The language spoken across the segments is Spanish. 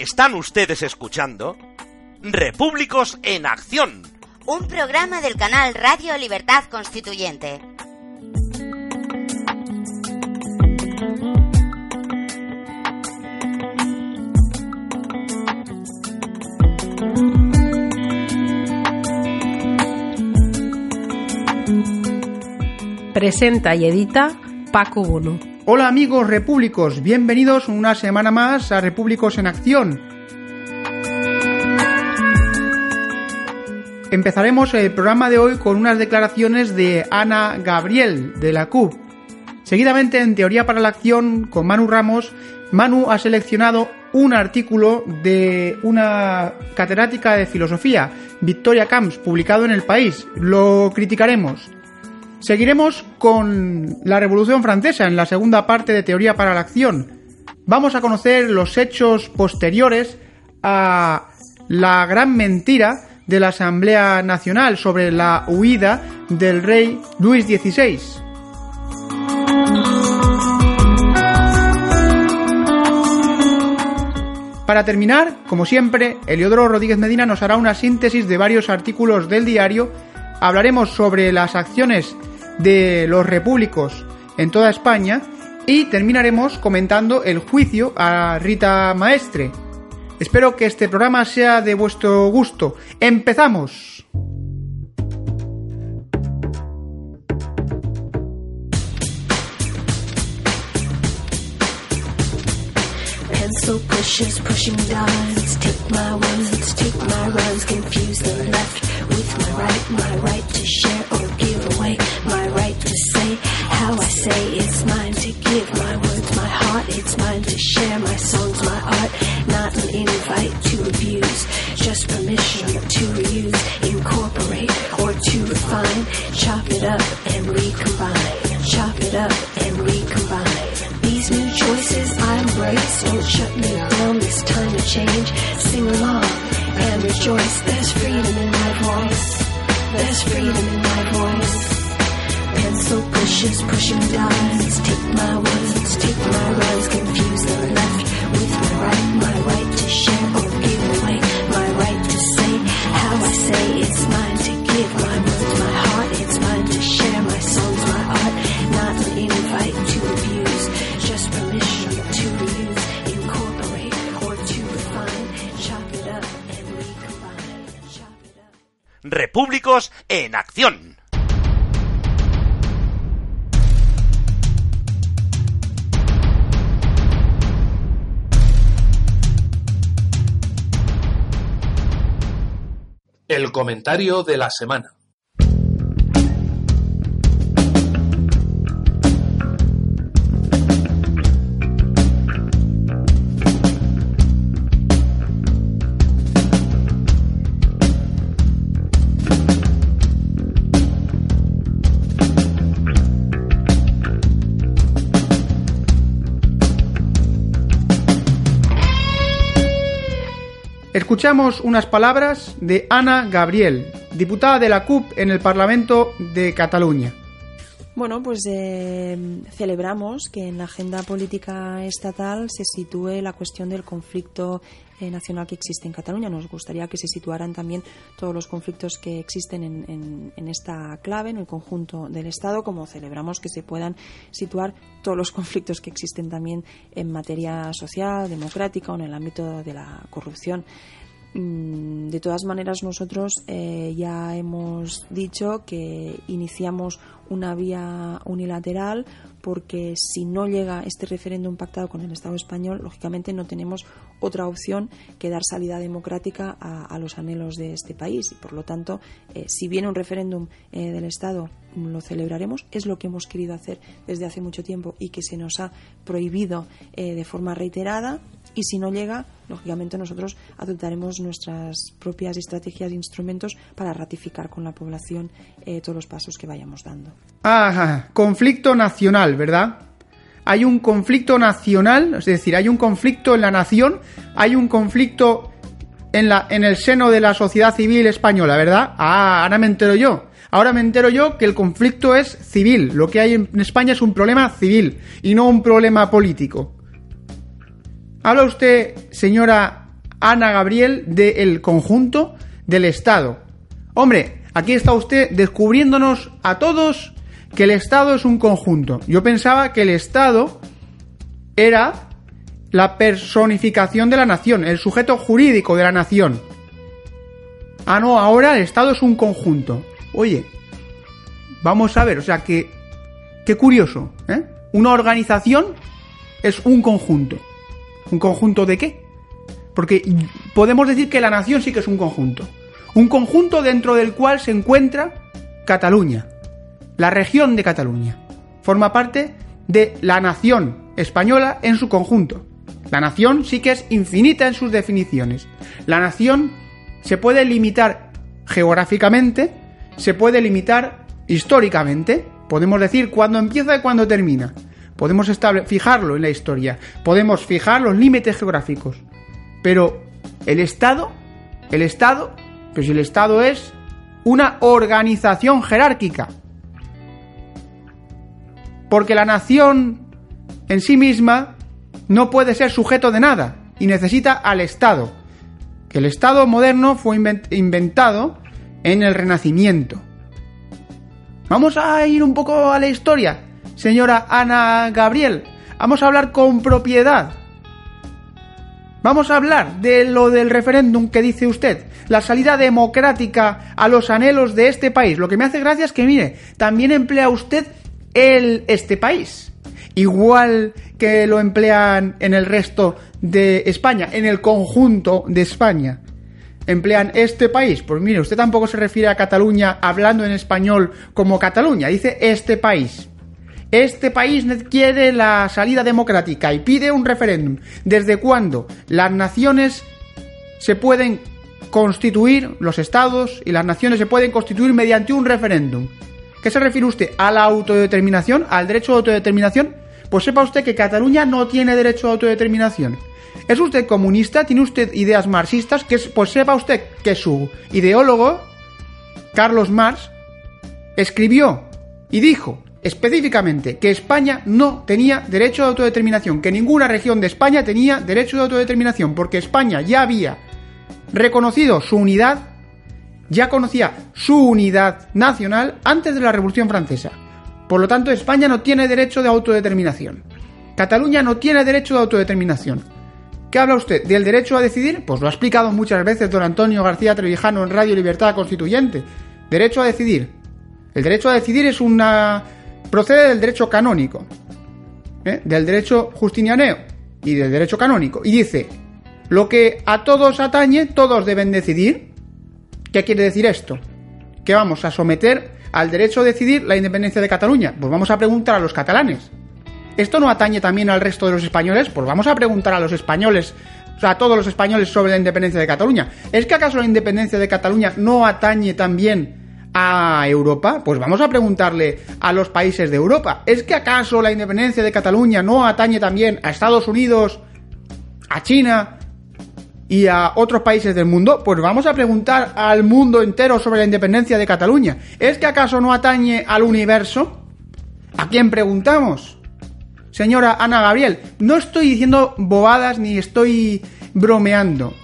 Están ustedes escuchando Repúblicos en Acción. Un programa del canal Radio Libertad Constituyente. Presenta y edita Paco Bono. Hola amigos repúblicos, bienvenidos una semana más a Repúblicos en Acción. Empezaremos el programa de hoy con unas declaraciones de Ana Gabriel, de la CUP. Seguidamente, en Teoría para la Acción, con Manu Ramos, Manu ha seleccionado un artículo de una catedrática de filosofía, Victoria Camps, publicado en El País. Lo criticaremos. Seguiremos con la Revolución Francesa en la segunda parte de Teoría para la Acción. Vamos a conocer los hechos posteriores a la gran mentira de la Asamblea Nacional sobre la huida del rey Luis XVI. Para terminar, como siempre, Eliodoro Rodríguez Medina nos hará una síntesis de varios artículos del diario. Hablaremos sobre las acciones de los repúblicos en toda España y terminaremos comentando el juicio a Rita Maestre. Espero que este programa sea de vuestro gusto. ¡Empezamos! Say it's mine to give. My words, my heart. It's mine to share. My songs, my art. Not an invite to abuse. Just permission to reuse, incorporate, or to refine. Chop it up and recombine. Chop it up and recombine. These new choices I embrace. Don't shut me down. This time to change. Sing along and rejoice. There's freedom in my voice. There's freedom in my voice. Pencil pushes, pushing lines. Take my words, take my rhymes. Confuse the left with my right. My right to share or give away. My right to say how I say it's mine to give. My words, my heart. It's mine to share. My songs, my art. Not an invite to abuse. Just permission to reuse, incorporate, or to refine. Chop it up and recombine. Chop it up. Repúblicos en Acción. El comentario de la semana. Escuchamos unas palabras de Ana Gabriel, diputada de la CUP en el Parlamento de Cataluña. Bueno, pues eh, celebramos que en la agenda política estatal se sitúe la cuestión del conflicto eh, nacional que existe en Cataluña. Nos gustaría que se situaran también todos los conflictos que existen en, esta clave, en el conjunto del Estado, como celebramos que se puedan situar todos los conflictos que existen también en materia social, democrática o en el ámbito de la corrupción. Mm, De todas maneras, nosotros eh, ya hemos dicho que iniciamos una vía unilateral porque si no llega este referéndum pactado con el Estado español, lógicamente no tenemos otra opción que dar salida democrática a, los anhelos de este país. Y por lo tanto, eh, si viene un referéndum eh, del Estado, lo celebraremos. Es lo que hemos querido hacer desde hace mucho tiempo y que se nos ha prohibido eh, de forma reiterada. Y si no llega, lógicamente nosotros adoptaremos nuestras propias estrategias e instrumentos para ratificar con la población eh, todos los pasos que vayamos dando. Ajá, conflicto nacional, ¿verdad? Hay un conflicto nacional, es decir, hay un conflicto en la nación, hay un conflicto en, la, en el seno de la sociedad civil española, ¿verdad? Ah, ahora me entero yo. Ahora me entero yo que el conflicto es civil. Lo que hay en España es un problema civil y no un problema político. Habla usted, señora Ana Gabriel del conjunto del Estado. Hombre, aquí está usted descubriéndonos a todos que el Estado es un conjunto. Yo pensaba que el Estado era la personificación de la nación, el sujeto jurídico de la nación. Ah, no, ahora el Estado es un conjunto. Oye, vamos a ver, o sea que... Qué curioso, ¿eh? Una organización es un conjunto. ¿Un conjunto de qué? Porque podemos decir que la nación sí que es un conjunto. Un conjunto dentro del cual se encuentra Cataluña, la región de Cataluña. Forma parte de la nación española en su conjunto. La nación sí que es infinita en sus definiciones. La nación se puede limitar geográficamente, se puede limitar históricamente. Podemos decir cuándo empieza y cuándo termina. Podemos fijarlo en la historia. Podemos fijar los límites geográficos. Pero el Estado, el Estado, pues el Estado es una organización jerárquica. Porque la nación en sí misma no puede ser sujeto de nada y necesita al Estado. Que el Estado moderno fue inventado en el Renacimiento. Vamos a ir un poco a la historia, señora Ana Gabriel. Vamos a hablar con propiedad. Vamos a hablar de lo del referéndum que dice usted, la salida democrática a los anhelos de este país. Lo que me hace gracia es que, mire, también emplea usted el este país igual que lo emplean en el resto de España, en el conjunto de España. Emplean este país. Pues mire, usted tampoco se refiere a Cataluña hablando en español como Cataluña, dice este país. Este país quiere la salida democrática y pide un referéndum. ¿Desde cuándo las naciones se pueden constituir, los estados y las naciones se pueden constituir mediante un referéndum? ¿Qué se refiere usted? ¿A la autodeterminación? ¿Al derecho de autodeterminación? Pues sepa usted que Cataluña no tiene derecho a autodeterminación. ¿Es usted comunista? ¿Tiene usted ideas marxistas? Pues sepa usted que su ideólogo, Carlos Marx, escribió y dijo específicamente que España no tenía derecho a autodeterminación, que ninguna región de España tenía derecho de autodeterminación, porque España ya había reconocido su unidad, ya conocía su unidad nacional antes de la Revolución Francesa. Por lo tanto, España no tiene derecho de autodeterminación. Cataluña no tiene derecho de autodeterminación. ¿Qué habla usted? ¿Del derecho a decidir? Pues lo ha explicado muchas veces don Antonio García Trevijano en Radio Libertad Constituyente. Derecho a decidir. El derecho a decidir es una... procede del derecho canónico. ¿eh? Del derecho justinianeo y del derecho canónico. Y dice, lo que a todos atañe, todos deben decidir. ¿Qué quiere decir esto? Que vamos a someter al derecho a decidir la independencia de Cataluña? Pues vamos a preguntar a los catalanes. ¿Esto no atañe también al resto de los españoles? Pues vamos a preguntar a los españoles, o sea, a todos los españoles sobre la independencia de Cataluña. ¿Es que acaso la independencia de Cataluña no atañe también a Europa? Pues vamos a preguntarle a los países de Europa. ¿Es que acaso la independencia de Cataluña no atañe también a Estados Unidos, a China, y a otros países del mundo, pues vamos a preguntar al mundo entero sobre la independencia de Cataluña. ¿Es que acaso no atañe al universo? ¿A quién preguntamos? Señora Ana Gabriel, no estoy diciendo bobadas ni estoy bromeando.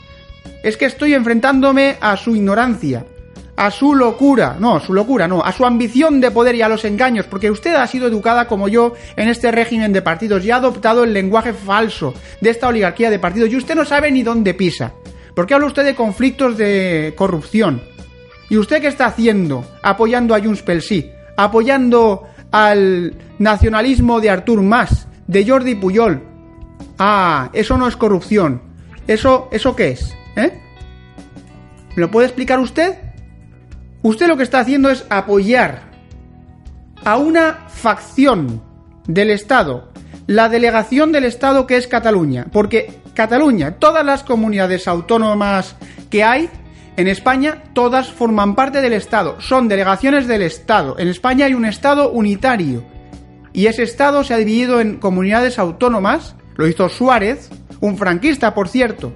Es que estoy enfrentándome a su ignorancia a su locura, no, su locura no, a su ambición de poder y a los engaños, porque usted ha sido educada como yo en este régimen de partidos y ha adoptado el lenguaje falso de esta oligarquía de partidos y usted no sabe ni dónde pisa. ¿Por qué habla usted de conflictos de corrupción? ¿Y usted qué está haciendo? Apoyando a Junts pel Sí, apoyando al nacionalismo de Artur Mas, de Jordi Puyol. Ah, eso no es corrupción. ¿Eso, eso qué es? ¿Eh? ¿Me lo puede explicar usted? Usted lo que está haciendo es apoyar a una facción del Estado, la delegación del Estado que es Cataluña, porque Cataluña, todas las comunidades autónomas que hay en España, todas forman parte del Estado, son delegaciones del Estado. En España hay un Estado unitario y ese Estado se ha dividido en comunidades autónomas, lo hizo Suárez, un franquista, por cierto.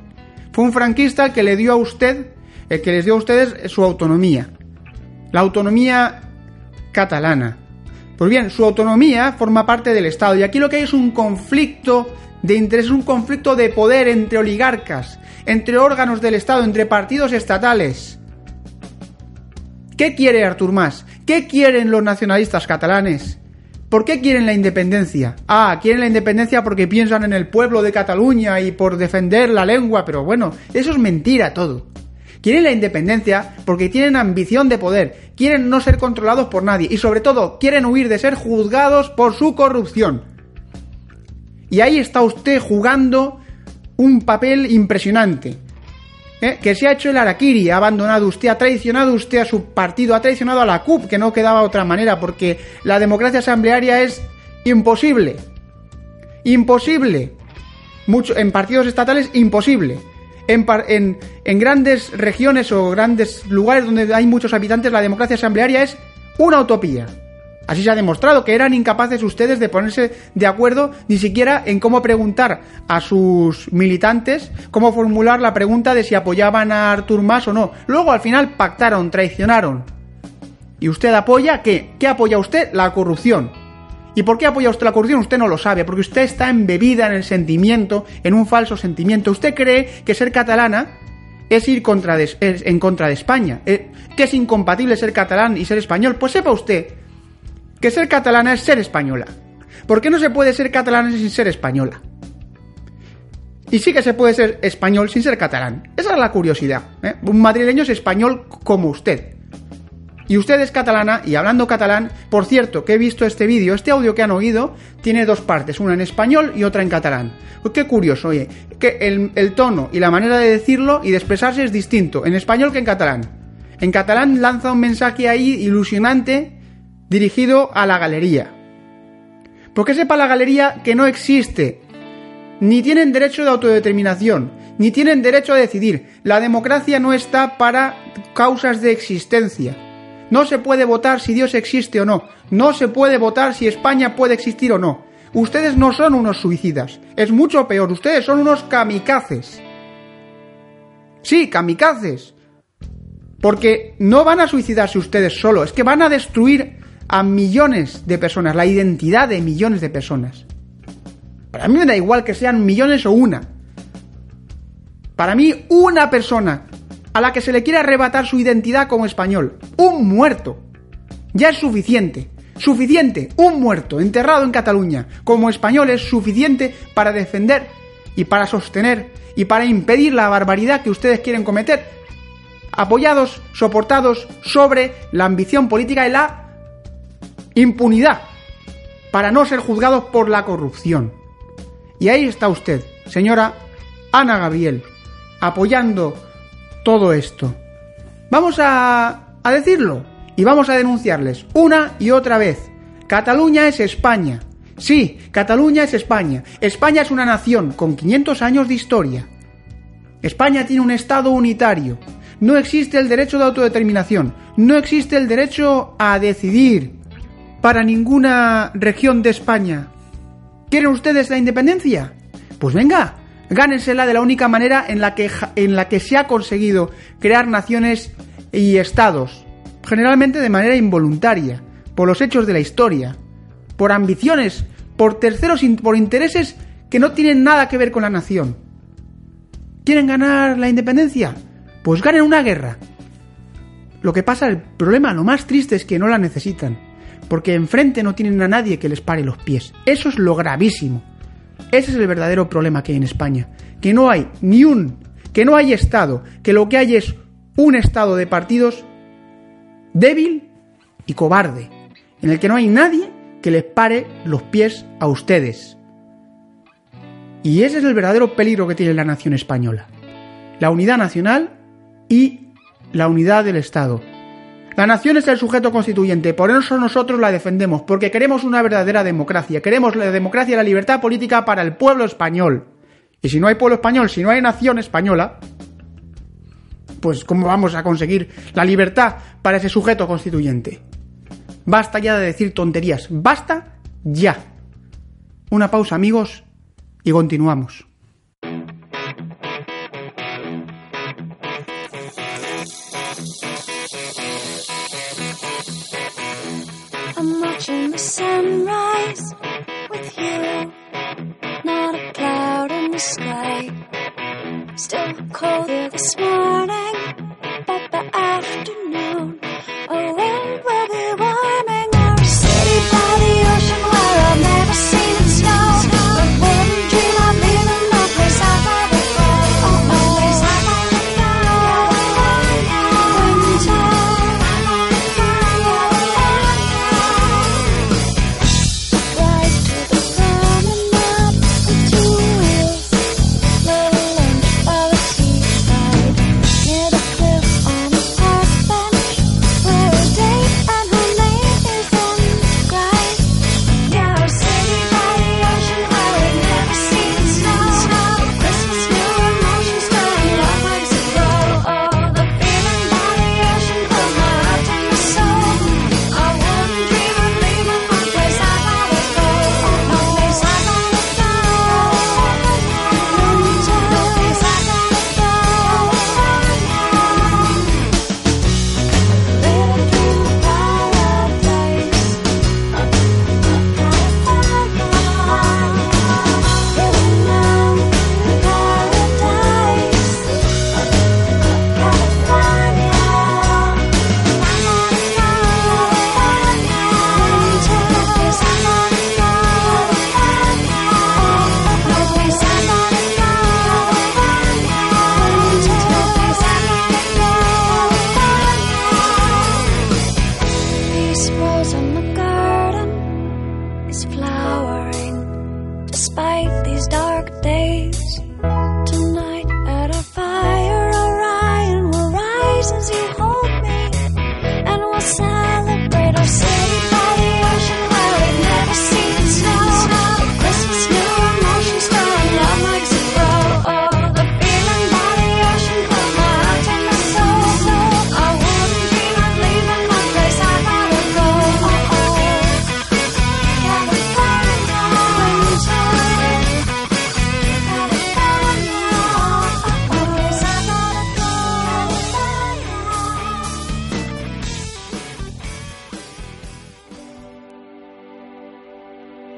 Fue un franquista que le dio a usted, el que les dio a ustedes su autonomía la autonomía catalana. Pues bien, su autonomía forma parte del Estado y aquí lo que hay es un conflicto de interés, un conflicto de poder entre oligarcas, entre órganos del Estado, entre partidos estatales. ¿Qué quiere Artur Mas? ¿Qué quieren los nacionalistas catalanes? ¿Por qué quieren la independencia? Ah, quieren la independencia porque piensan en el pueblo de Cataluña y por defender la lengua, pero bueno, eso es mentira todo. Quieren la independencia porque tienen ambición de poder, quieren no ser controlados por nadie y sobre todo quieren huir de ser juzgados por su corrupción. Y ahí está usted jugando un papel impresionante. ¿eh? Que se ha hecho el Araquiri, ha abandonado usted, ha traicionado usted a su partido, ha traicionado a la CUP, que no quedaba otra manera, porque la democracia asamblearia es imposible. Imposible. Mucho, en partidos estatales, imposible. En, grandes regiones o grandes lugares donde hay muchos habitantes, la democracia asamblearia es una utopía. Así se ha demostrado que eran incapaces ustedes de ponerse de acuerdo ni siquiera en cómo preguntar a sus militantes, cómo formular la pregunta de si apoyaban a Artur Mas o no. Luego al final pactaron, traicionaron. ¿Y usted apoya qué? ¿Qué apoya usted? La corrupción. ¿Y por qué apoya usted la corrupción? Usted no lo sabe, porque usted está embebida en el sentimiento, en un falso sentimiento. Usted cree que ser catalana es ir en contra de España, eh, que es incompatible ser catalán y ser español. Pues sepa usted que ser catalana es ser española. ¿Por qué no se puede ser catalana sin ser española? Y sí que se puede ser español sin ser catalán. Esa es la curiosidad. ¿eh? Un madrileño es español como usted. Y usted es catalana y hablando catalán, por cierto, que he visto este vídeo, este audio que han oído, tiene dos partes, una en español y otra en catalán. Qué curioso, oye, que el, el tono y la manera de decirlo y de expresarse es distinto en español que en catalán. En catalán lanza un mensaje ahí ilusionante dirigido a la galería. Porque sepa la galería que no existe. Ni tienen derecho de autodeterminación, ni tienen derecho a decidir. La democracia no está para causas de existencia. No se puede votar si Dios existe o no. No se puede votar si España puede existir o no. Ustedes no son unos suicidas. Es mucho peor. Ustedes son unos kamikazes. Sí, kamikazes. Porque no van a suicidarse ustedes solo. Es que van a destruir a millones de personas. La identidad de millones de personas. Para mí me da igual que sean millones o una. Para mí, una persona a la que se le quiere arrebatar su identidad como español. Un muerto. Ya es suficiente. Suficiente. Un muerto enterrado en Cataluña como español es suficiente para defender y para sostener y para impedir la barbaridad que ustedes quieren cometer. Apoyados, soportados sobre la ambición política y la impunidad. Para no ser juzgados por la corrupción. Y ahí está usted, señora Ana Gabriel, apoyando todo esto. Vamos a, a decirlo y vamos a denunciarles una y otra vez. Cataluña es España. Sí, Cataluña es España. España es una nación con 500 años de historia. España tiene un Estado unitario. No existe el derecho de autodeterminación. No existe el derecho a decidir para ninguna región de España. ¿Quieren ustedes la independencia? Pues venga, gánensela de la única manera en la que, en la que se ha conseguido crear naciones y estados, generalmente de manera involuntaria, por los hechos de la historia, por ambiciones, por terceros, por intereses que no tienen nada que ver con la nación. ¿Quieren ganar la independencia? Pues ganen una guerra. Lo que pasa, el problema, lo más triste es que no la necesitan, porque enfrente no tienen a nadie que les pare los pies. Eso es lo gravísimo. Ese es el verdadero problema que hay en España, que no hay ni un, que no hay Estado, que lo que hay es un Estado de partidos débil y cobarde, en el que no hay nadie que les pare los pies a ustedes. Y ese es el verdadero peligro que tiene la nación española. La unidad nacional y la unidad del Estado. La nación es el sujeto constituyente, por eso nosotros la defendemos, porque queremos una verdadera democracia, queremos la democracia y la libertad política para el pueblo español. Y si no hay pueblo español, si no hay nación española, pues ¿cómo vamos a conseguir la libertad para ese sujeto constituyente? Basta ya de decir tonterías, basta ya. Una pausa amigos y continuamos. Not a cloud in the sky. Still colder this morning, but the afternoon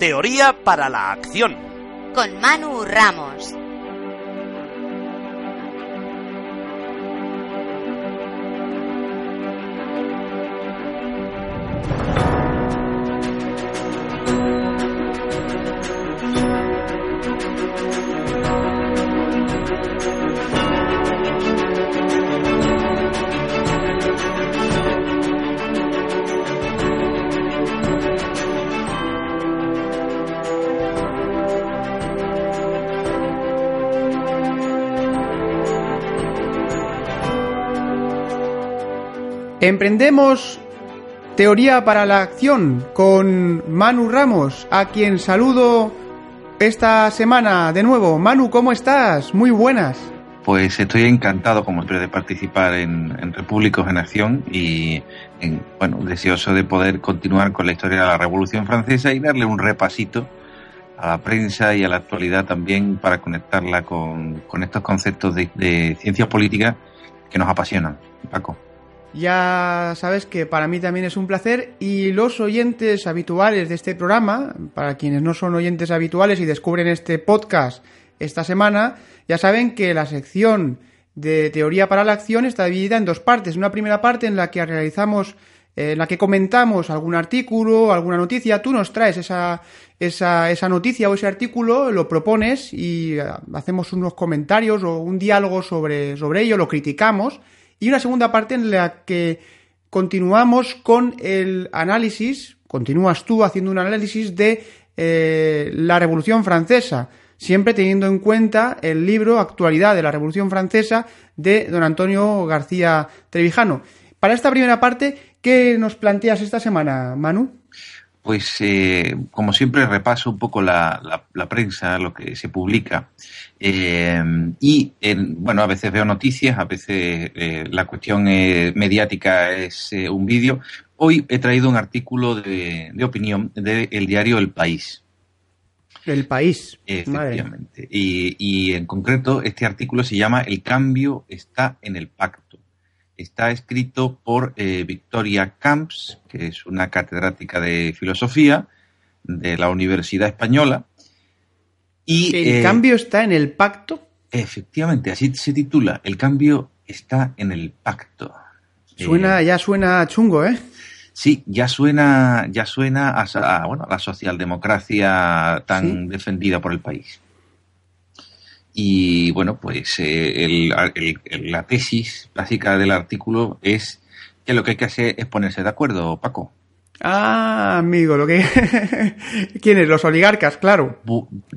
Teoría para la acción. Con Manu Ramos. Emprendemos Teoría para la Acción con Manu Ramos, a quien saludo esta semana de nuevo. Manu, ¿cómo estás? Muy buenas. Pues estoy encantado, como siempre, de participar en, Repúblicos en Acción y, en, bueno, deseoso de poder continuar con la historia de la Revolución Francesa y darle un repasito a la prensa y a la actualidad también para conectarla con, con estos conceptos de, de ciencia política que nos apasionan. Paco. Ya sabes que para mí también es un placer y los oyentes habituales de este programa, para quienes no son oyentes habituales y descubren este podcast esta semana, ya saben que la sección de teoría para la acción está dividida en dos partes. Una primera parte en la que realizamos, eh, en la que comentamos algún artículo, alguna noticia. Tú nos traes esa, esa, esa noticia o ese artículo, lo propones y eh, hacemos unos comentarios o un diálogo sobre, sobre ello, lo criticamos. Y una segunda parte en la que continuamos con el análisis, continúas tú haciendo un análisis de eh, la Revolución Francesa, siempre teniendo en cuenta el libro Actualidad de la Revolución Francesa de don Antonio García Trevijano. Para esta primera parte, ¿qué nos planteas esta semana, Manu? Pues eh, como siempre repaso un poco la, la, la prensa, lo que se publica eh, y en, bueno a veces veo noticias, a veces eh, la cuestión eh, mediática es un vídeo. Hoy he traído un artículo de, de opinión del diario El País. El País. Efectivamente. Y, y en concreto este artículo se llama El cambio está en el pacto está escrito por eh, Victoria Camps, que es una catedrática de filosofía de la Universidad Española. Y, ¿El eh, cambio está en el pacto? Efectivamente, así se titula. El cambio está en el pacto. Suena, Eh, ya suena chungo, ¿eh? Sí, ya suena, ya suena a, a, bueno, a la socialdemocracia tan Sí. defendida por el país. Y bueno, pues eh, el- el- el- la tesis básica del artículo es que lo que hay que hacer es ponerse de acuerdo, Paco. Ah, amigo, lo que... ¿Quiénes? Los oligarcas, claro.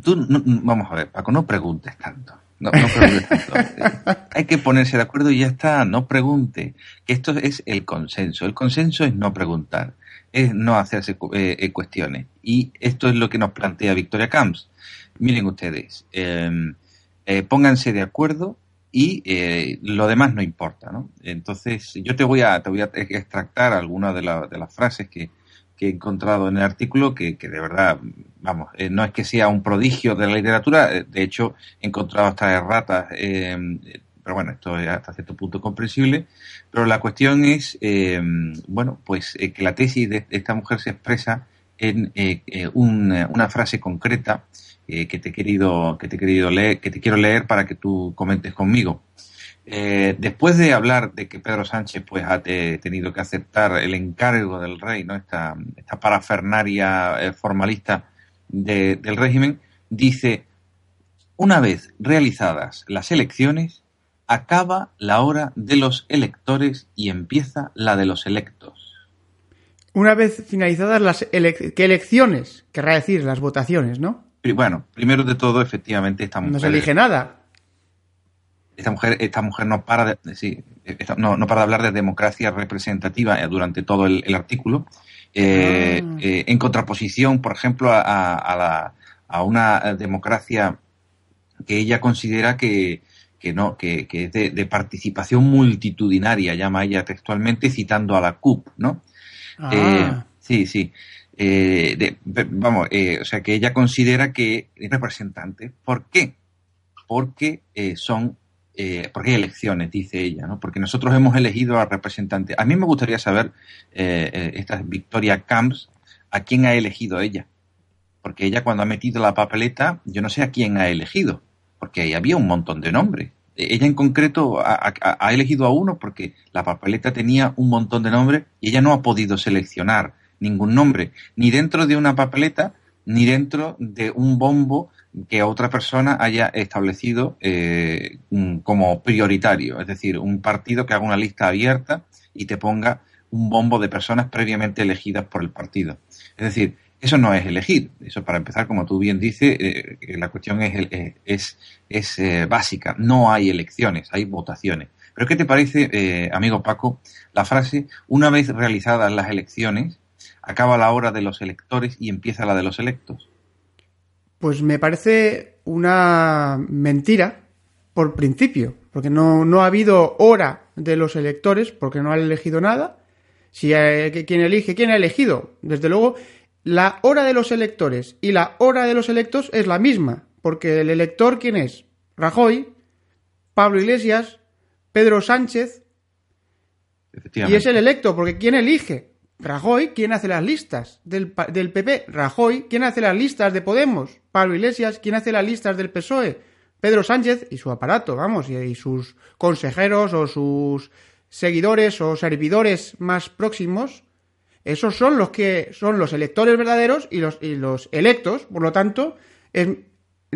Tú, no- vamos a ver, Paco, no preguntes tanto. No, no preguntes tanto. Hay que ponerse de acuerdo y ya está, no pregunte. Que esto es el consenso. El consenso es no preguntar, es no hacerse eh, eh, cuestiones. Y esto es lo que nos plantea Victoria Camps. Miren ustedes, eh, eh, pónganse de acuerdo y eh, lo demás no importa, ¿no? Entonces, yo te voy a, te voy a extractar algunas de, la- de las frases que, que he encontrado en el artículo que, que de verdad, vamos, eh, no es que sea un prodigio de la literatura, de hecho he encontrado hasta erratas, eh, pero bueno, esto es hasta cierto punto comprensible, pero la cuestión es, eh, bueno, pues que la tesis de esta mujer se expresa en un- una frase concreta eh, que te he querido, que te he querido leer, que te quiero leer para que tú comentes conmigo. Eh, después de hablar de que Pedro Sánchez pues ha te- tenido que aceptar el encargo del rey, ¿no? esta, esta parafernaria eh, formalista de- del régimen, dice, una vez realizadas las elecciones, acaba la hora de los electores y empieza la de los electos. Una vez finalizadas las ele- ¿qué elecciones? Querrá decir, las votaciones, ¿no? Bueno, primero de todo, efectivamente, esta mujer... No se elige nada. esta mujer, esta mujer no para de, sí, esta- no, no para de hablar de democracia representativa eh, durante todo el, el artículo, eh, Ah. eh, en contraposición, por ejemplo, a, a- a la- a una democracia que ella considera que, que no, que, que es de, de participación multitudinaria, llama ella textualmente, citando a la CUP, ¿no? Ah, Eh, sí, sí. Eh, de- vamos, eh, o sea que ella considera que es representante. ¿Por qué? Porque eh, son, eh, porque hay elecciones, dice ella, ¿no? Porque nosotros hemos elegido a representantes. A mí me gustaría saber, eh, eh, esta Victoria Camps, a quién ha elegido ella. Porque ella cuando ha metido la papeleta, yo no sé a quién ha elegido, porque ahí había un montón de nombres. Eh, Ella en concreto ha elegido a uno porque la papeleta tenía un montón de nombres y ella no ha podido seleccionar ningún nombre, ni dentro de una papeleta, ni dentro de un bombo que otra persona haya establecido eh, como prioritario. Es decir, un partido que haga una lista abierta y te ponga un bombo de personas previamente elegidas por el partido. Es decir, eso no es elegir. Eso, para empezar, como tú bien dices, eh, la cuestión es, eh, es, es eh, básica. No hay elecciones, hay votaciones. Pero ¿qué te parece, amigo Paco, la frase, una vez realizadas las elecciones, acaba la hora de los electores y empieza la de los electos? Pues me parece una mentira por principio, porque no, no ha habido hora de los electores, porque no han elegido nada. Si eh, quién elige, quién ha elegido, desde luego, la hora de los electores y la hora de los electos es la misma, porque el elector, ¿quién es? Rajoy, Pablo Iglesias, Pedro Sánchez, y es el electo, porque ¿quién elige? Rajoy, ¿quién hace las listas del, del PP? Rajoy, ¿quién hace las listas de Podemos? Pablo Iglesias, ¿quién hace las listas del PSOE? Pedro Sánchez y su aparato, vamos, y, y sus consejeros o sus seguidores o servidores más próximos. Esos son los que son los electores verdaderos y los, y los electos, por lo tanto, es-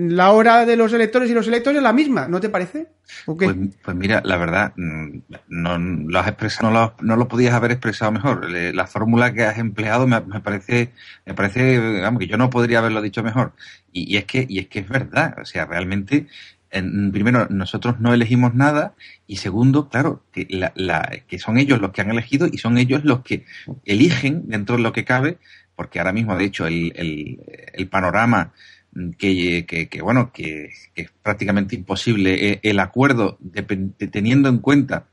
la hora de los electores y los electos es la misma, ¿no te parece? Pues, pues mira, la verdad, mm, no lo has expresado, no lo, no lo podías haber expresado mejor. La fórmula que has empleado me, me parece, me parece, vamos, que yo no podría haberlo dicho mejor. Y, es que, y es que es verdad. O sea, realmente, en- primero, nosotros no elegimos nada, y segundo, claro, que, la, la- que son ellos los que han elegido y son ellos los que eligen dentro de lo que cabe, porque ahora mismo, de hecho, el, el panorama que, que, que, bueno, que, que es prácticamente imposible. Eh, el acuerdo de- teniendo en cuenta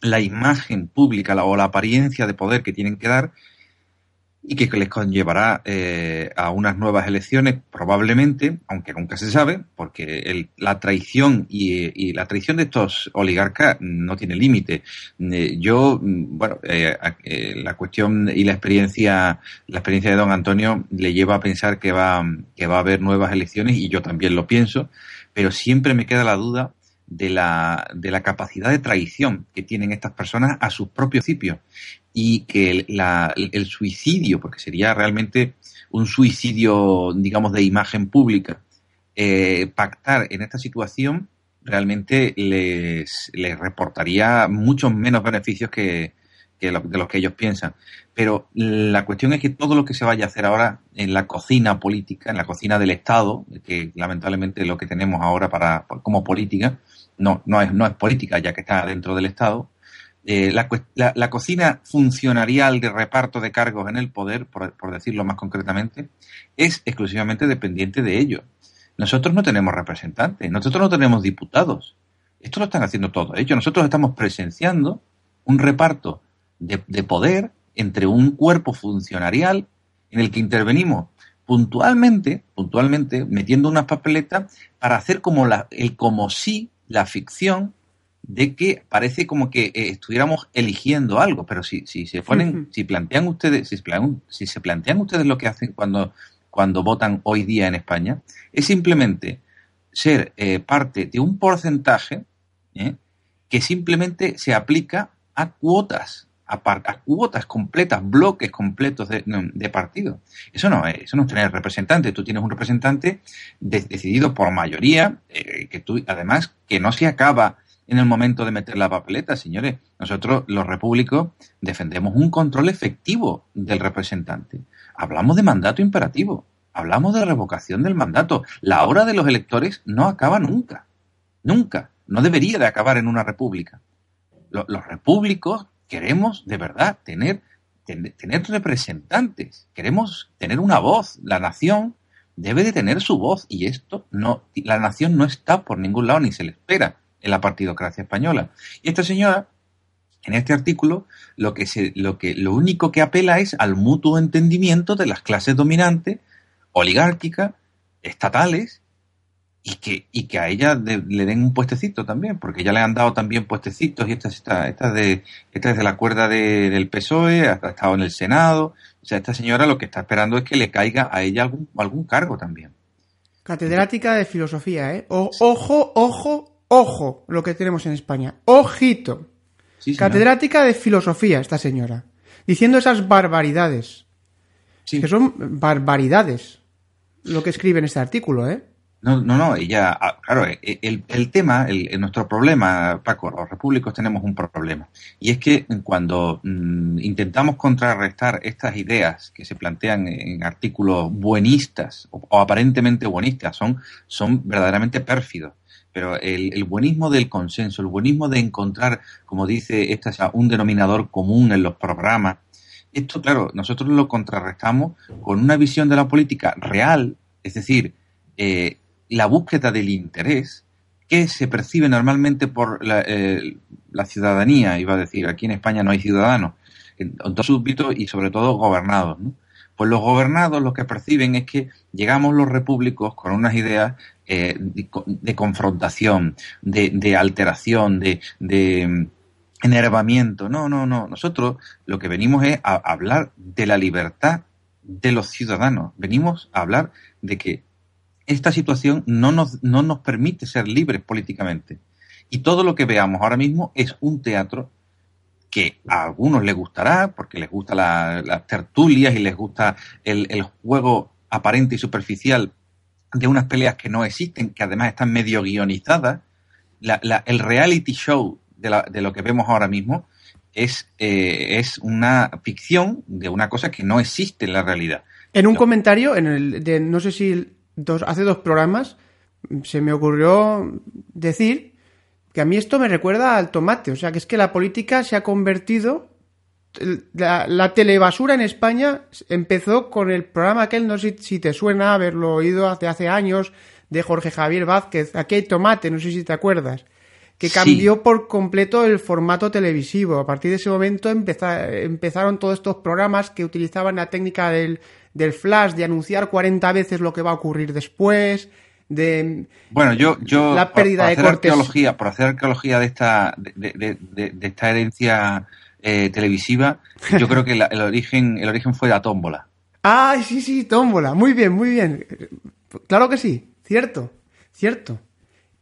la imagen pública la- o la apariencia de poder que tienen que dar, y que les conllevará eh, a unas nuevas elecciones probablemente, aunque nunca se sabe, porque el, la traición y, y, la traición de estos oligarcas no tiene límite. Eh, yo, mm, bueno, eh, eh, la cuestión y la experiencia, la experiencia de don Antonio le lleva a pensar que va, que va a haber nuevas elecciones y yo también lo pienso, pero siempre me queda la duda de la, de la capacidad de traición que tienen estas personas a sus propios principios y que el, la, el, suicidio, porque sería realmente un suicidio, digamos, de imagen pública, eh, pactar en esta situación realmente les, les reportaría muchos menos beneficios que, que lo, de los que ellos piensan. Pero la cuestión es que todo lo que se vaya a hacer ahora en la cocina política, en la cocina del Estado, que lamentablemente lo que tenemos ahora para, como política, no, no, es, no es política ya que está dentro del Estado, eh, la, la, la, cocina funcionarial de reparto de cargos en el poder, por, por, decirlo más concretamente, es exclusivamente dependiente de ellos. Nosotros no tenemos representantes, nosotros no tenemos diputados. Esto lo están haciendo todos ellos. Nosotros estamos presenciando un reparto de, de poder entre un cuerpo funcionarial en el que intervenimos puntualmente, puntualmente, metiendo unas papeletas para hacer como la, el como si la ficción de que parece como que eh, estuviéramos eligiendo algo, pero si, si se ponen, uh -huh. si plantean ustedes, si, si, se plantean ustedes lo que hacen cuando, cuando votan hoy día en España, es simplemente ser eh, parte de un porcentaje ¿eh? que simplemente se aplica a cuotas, a, cuotas completas, bloques completos de, de partido. Eso no es, eso no es tener representante. Tú tienes un representante de, decidido por mayoría, eh, que tú, además, que no se acaba en el momento de meter la papeleta, señores. Nosotros, los repúblicos, defendemos un control efectivo del representante. Hablamos de mandato imperativo, hablamos de revocación del mandato. La hora de los electores no acaba nunca, nunca. No debería de acabar en una república. Los repúblicos queremos de verdad tener, tener representantes, queremos tener una voz. La nación debe de tener su voz y esto no, la nación no está por ningún lado ni se le espera en la partidocracia española. Y esta señora, en este artículo, lo que se, lo que, lo único que apela es al mutuo entendimiento de las clases dominantes, oligárquicas, estatales, y que, y que a ella de, le den un puestecito también, porque ya le han dado también puestecitos, y esta, esta, esta, de, esta es de la cuerda de, del PSOE, ha estado en el Senado, o sea, esta señora lo que está esperando es que le caiga a ella algún, algún cargo también. Catedrática de filosofía, ¿eh? O, ojo, ojo, Ojo lo que tenemos en España. Ojito. Sí, Catedrática de filosofía, esta señora. Diciendo esas barbaridades. Sí. Que son barbaridades. Lo que escribe en este artículo, ¿eh? No, no, no, ella, claro, el, el tema, el, nuestro problema, Paco, los repúblicos tenemos un problema. Y es que cuando mmm, intentamos contrarrestar estas ideas que se plantean en artículos buenistas o, o aparentemente buenistas, son, son verdaderamente pérfidos pero el, el, buenismo del consenso, el buenismo de encontrar, como dice esta, un denominador común en los programas, esto, claro, nosotros lo contrarrestamos con una visión de la política real, es decir, eh, la búsqueda del interés que se percibe normalmente por la, eh, la, ciudadanía, iba a decir, aquí en España no hay ciudadanos, en, en todos súbditos y sobre todo gobernados. Pues los gobernados lo que perciben es que llegamos los repúblicos con unas ideas eh, de, confrontación, de, de alteración, de, de, enervamiento. No, no, no. Nosotros lo que venimos es a hablar de la libertad de los ciudadanos. Venimos a hablar de que esta situación no nos, no nos permite ser libres políticamente. Y todo lo que veamos ahora mismo es un teatro que a algunos les gustará, porque les gusta las la tertulias y les gusta el, el, juego aparente y superficial de unas peleas que no existen, que además están medio guionizadas. La, la, el reality show de, lo que vemos ahora mismo es, eh, es una ficción de una cosa que no existe en la realidad. En un comentario, en el de no sé si dos, hace dos programas, se me ocurrió decir que a mí esto me recuerda al tomate, o sea, que es que la política se ha convertido la, la, telebasura en España empezó con el programa aquel, no sé si te suena haberlo oído hace, hace años, de Jorge Javier Vázquez, aquí hay tomate, no sé si te acuerdas. que Sí. cambió por completo el formato televisivo. A partir de ese momento empeza- empezaron todos estos programas que utilizaban la técnica del, del flash, de anunciar 40 veces lo que va a ocurrir después, de... Bueno, yo, yo La pérdida por, de hacer cortes. arqueología, por hacer arqueología de esta, de, de- de- de esta herencia eh, televisiva, yo creo que la- el origen, el origen fue la tómbola. ¡Ay, sí, sí, tómbola! Muy bien, muy bien. Claro que sí, cierto, cierto.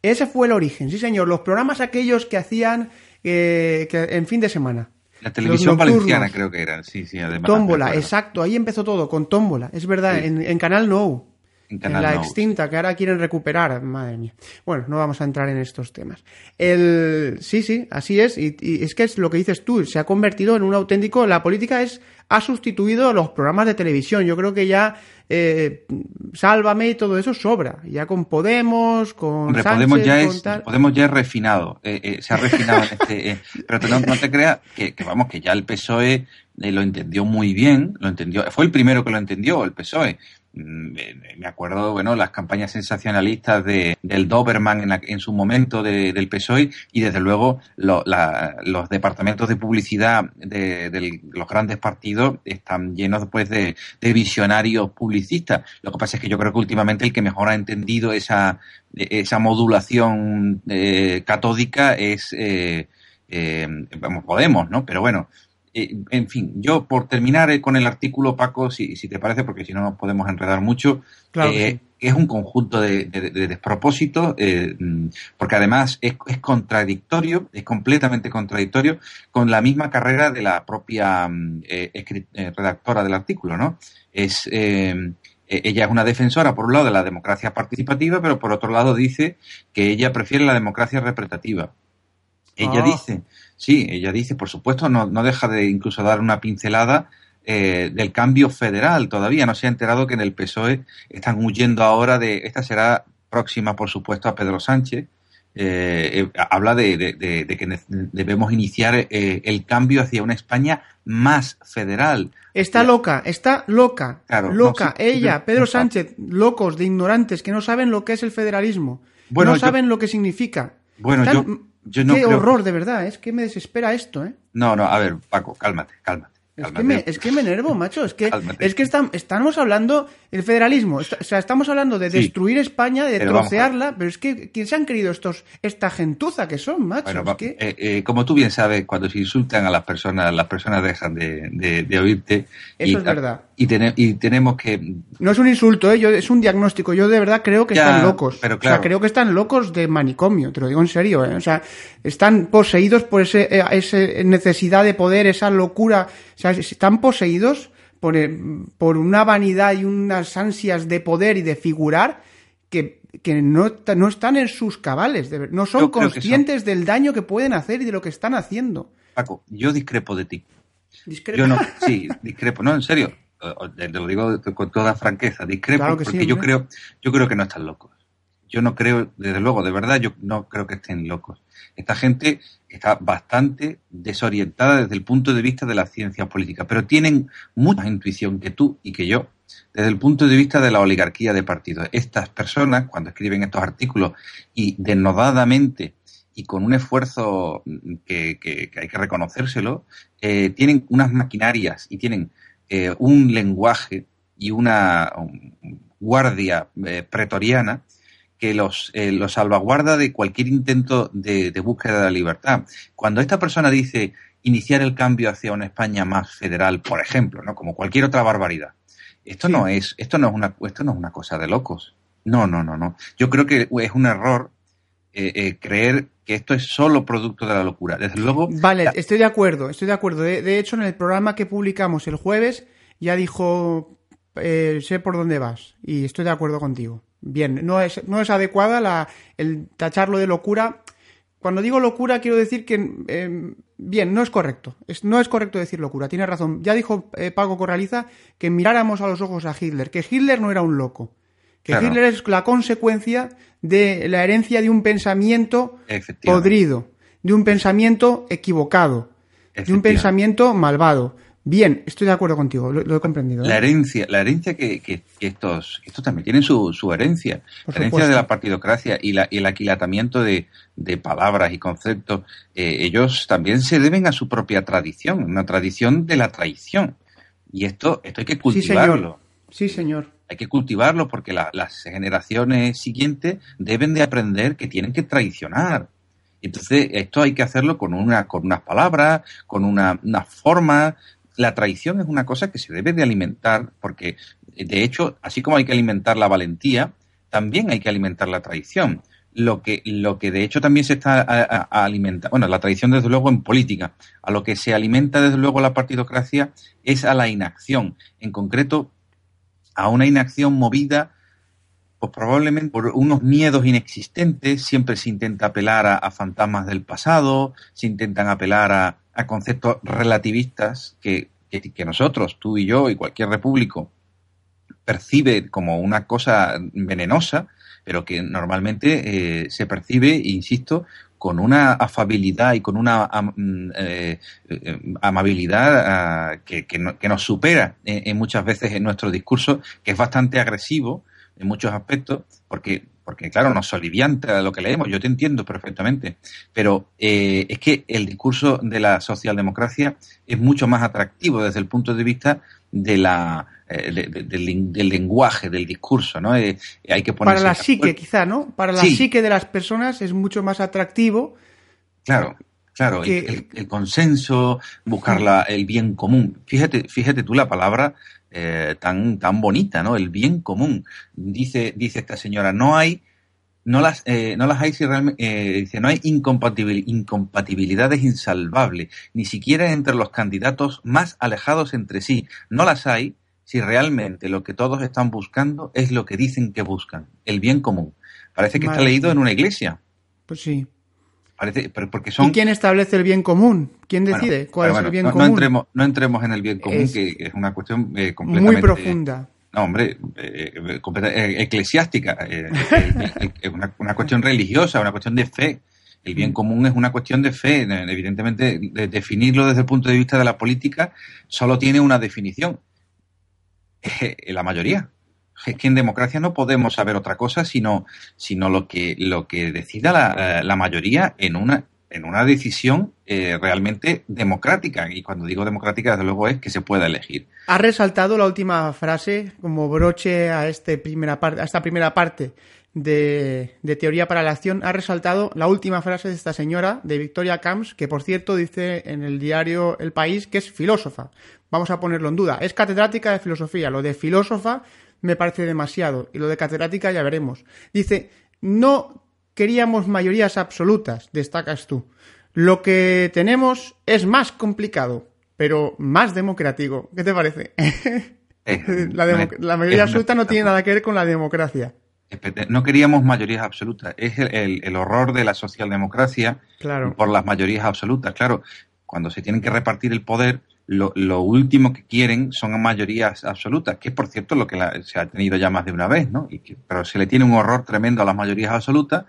Ese fue el origen, sí señor. Los programas aquellos que hacían eh, que en fin de semana. La televisión valenciana creo que era, sí, sí, además. Tómbola, exacto, ahí empezó todo, con tómbola, es verdad, Sí. en, en Canal No. En En, Canal la Nou. extinta, que ahora quieren recuperar, madre mía. Bueno, no vamos a entrar en estos temas. El, sí, sí, así es, y, y es que es lo que dices tú, se ha convertido en un auténtico, la política es, ha sustituido los programas de televisión, yo creo que ya, eh, Sálvame y todo eso sobra, ya con Podemos, con Hombre, Sánchez, Podemos ya con es, tal. Podemos ya es refinado, eh, eh, se ha refinado este, eh, pero no te creas que, que, vamos, que ya el PSOE eh, lo entendió muy bien, lo entendió, fue el primero que lo entendió, el PSOE. Mm, Me acuerdo, bueno, las campañas sensacionalistas de, del Doberman en, en su momento de- del PSOE y desde luego lo- la- los departamentos de publicidad de, los grandes partidos están llenos pues de, visionarios publicistas. Lo que pasa es que yo creo que últimamente el que mejor ha entendido esa, esa modulación eh, catódica es, eh, eh, Podemos, ¿no? Pero bueno, eh, en fin, yo por terminar eh, con el artículo, Paco, si, si te parece, porque si no nos podemos enredar mucho, Claro que eh, sí. es un conjunto de, de- de despropósitos, eh, mm, porque además es, es contradictorio, es completamente contradictorio con la misma carrera de la propia mm, redactora del artículo, ¿no? Es, eh, ella es una defensora, por un lado, de la democracia participativa, pero por otro lado dice que ella prefiere la democracia representativa. Ella Ah. dice, sí, ella dice, por supuesto, no, no deja de incluso dar una pincelada eh, del cambio federal. Todavía no se ha enterado que en el PSOE están huyendo ahora de, esta será próxima, por supuesto, a Pedro Sánchez. Eh, eh, habla de, de- de- de que debemos iniciar eh, el cambio hacia una España más federal. Está loca, está loca, Claro, loca. sí, Ella, sí, Pedro. Sánchez, locos, de ignorantes, que no saben lo que es el federalismo. Bueno, no yo- saben lo que significa. Bueno, Están- yo, yo no Qué creo- horror, de verdad, es que me desespera esto, ¿eh? No, no, a ver, Paco, cálmate, cálmate. Es que, me, es que me enervo, macho. Es que, es que estam- estamos hablando del federalismo. o sea, estamos hablando de Sí. destruir España, de Pero trocearla. Pero es que, ¿quién se han querido estos, esta gentuza que son, macho? Bueno, Es va- que- eh, eh, como tú bien sabes, cuando se insultan a las personas, las personas dejan de, de- de oírte. Eso y, es verdad. Y, tene- y tenemos que. No es un insulto, ¿eh? Yo, es un diagnóstico. Yo de verdad creo que Ya, están locos. pero O sea, creo que están locos de manicomio, te lo digo en serio, ¿eh? O sea, están poseídos por eh, ese necesidad de poder, esa locura. Sea, están poseídos por, eh, por una vanidad y unas ansias de poder y de figurar que, que no, no están en sus cabales. de no son conscientes del daño que pueden hacer y de lo que están haciendo. Paco, yo discrepo de ti. Discreto. Yo no, sí, discrepo. No, en serio. Te lo digo con toda franqueza. Discrepo Claro que sí, porque yo creo, yo creo que no están locos. Yo no creo, desde luego, de verdad, yo no creo que estén locos. Esta gente está bastante desorientada desde el punto de vista de la ciencia política, pero tienen mucha más intuición que tú y que yo desde el punto de vista de la oligarquía de partidos. Estas personas, cuando escriben estos artículos y denodadamente y con un esfuerzo que, hay que reconocérselo, eh, tienen unas maquinarias y tienen eh, un lenguaje y una guardia eh, pretoriana que los, eh, los salvaguarda de cualquier intento de, de búsqueda de la libertad. Cuando esta persona dice iniciar el cambio hacia una España más federal, por ejemplo, ¿no? como cualquier otra barbaridad, esto Sí. no es, esto no es una, esto no es una cosa de locos. No, no, no, no. Yo creo que es un error eh, eh, creer que esto es solo producto de la locura. Desde luego, Vale, estoy de acuerdo, estoy de acuerdo. De, de hecho, en el programa que publicamos el jueves ya dijo, eh, sé por dónde vas y estoy de acuerdo contigo. Bien, no es, no es adecuada la, el tacharlo de locura. Cuando digo locura quiero decir que, eh, bien, no es correcto. Es, no es correcto decir locura, tiene razón. Ya dijo eh, Paco Corraliza que miráramos a los ojos a Hitler, que Hitler no era un loco. Que Claro. Hitler es la consecuencia de la herencia de un pensamiento podrido, de un pensamiento equivocado, de un pensamiento malvado. Bien, estoy de acuerdo contigo, lo, lo he comprendido. ¿eh? La herencia, la herencia que, que- que estos, estos también tienen su, su herencia, Por la herencia supuesto. de la partidocracia y, la, y el aquilatamiento de, de palabras y conceptos, eh, ellos también se deben a su propia tradición, una tradición de la traición. Y esto, esto hay que Sí, cultivarlo. señor. Sí, señor. Hay que cultivarlo porque la- las generaciones siguientes deben de aprender que tienen que traicionar. Entonces, esto hay que hacerlo con, una, con unas palabras, con una, una forma. La traición es una cosa que se debe de alimentar porque, de hecho, así como hay que alimentar la valentía, también hay que alimentar la traición. Lo que, lo que de hecho también se está alimentando, bueno, la traición desde luego en política, a lo que se alimenta desde luego la partidocracia es a la inacción. En concreto, a una inacción movida pues probablemente por unos miedos inexistentes, siempre se intenta apelar a, fantasmas del pasado, se intentan apelar a, a conceptos relativistas que, que, nosotros, tú y yo y cualquier repúblico, percibe como una cosa venenosa, pero que normalmente eh, se percibe, insisto, con una afabilidad y con una mm, eh, eh, amabilidad ah, que, que no- que nos supera muchas veces en nuestro discurso, que es bastante agresivo en muchos aspectos, porque, porque claro, nos solivianta lo que leemos, yo te entiendo perfectamente, pero eh, es que el discurso de la socialdemocracia es mucho más atractivo desde el punto de vista de la, eh, de- de- del, lenguaje, del discurso, ¿no? Eh, hay que Para la psique, quizá, ¿no? Para la Sí. psique de las personas es mucho más atractivo. Claro, claro, el- el consenso, buscar la- el bien común. Fíjate, fíjate tú la palabra eh, tan, tan bonita, ¿no? El bien común. Dice, dice esta señora, no hay, no las, eh, no las hay si realmente, eh, dice, no hay incompatibil- incompatibilidades insalvables, ni siquiera entre los candidatos más alejados entre sí. No las hay si realmente lo que todos están buscando es lo que dicen que buscan, el bien común. Parece que está leído en una iglesia. Pues sí. Parece, pero porque son ¿Y quién establece el bien común? ¿Quién bueno, decide cuál bueno, es el bien no, no común? entremos, no entremos en el bien común, Es que es una cuestión eh, completamente... Muy profunda. No, hombre, eh, eh, eclesiástica. es una, una cuestión religiosa, una cuestión de fe. El Mm. bien común es una cuestión de fe. Evidentemente, de- definirlo desde el punto de vista de la política solo tiene una definición. La mayoría. Es que en democracia no podemos saber otra cosa sino, sino lo que lo que decida la, la mayoría en una en una decisión eh, realmente democrática. Y cuando digo democrática, desde luego es que se pueda elegir. Ha resaltado la última frase como broche a, este primera a esta primera parte de, de Teoría para la Acción. Ha resaltado la última frase de esta señora, de Victoria Camps, que por cierto dice en el diario El País que es filósofa. Vamos a ponerlo en duda. Es catedrática de filosofía. Lo de filósofa me parece demasiado. Y lo de catedrática ya veremos. Dice, no queríamos mayorías absolutas, destacas tú. Lo que tenemos es más complicado, pero más democrático. ¿Qué te parece? Eh, la, es- la mayoría absoluta no tiene nada que ver con la democracia. No queríamos mayorías absolutas. Es el, el- el horror de la socialdemocracia Claro. por las mayorías absolutas. Claro, cuando se tienen que repartir el poder, lo, lo último que quieren son mayorías absolutas, que es por cierto lo que la- se ha tenido ya más de una vez, ¿no? Y que- pero se le tiene un horror tremendo a las mayorías absolutas,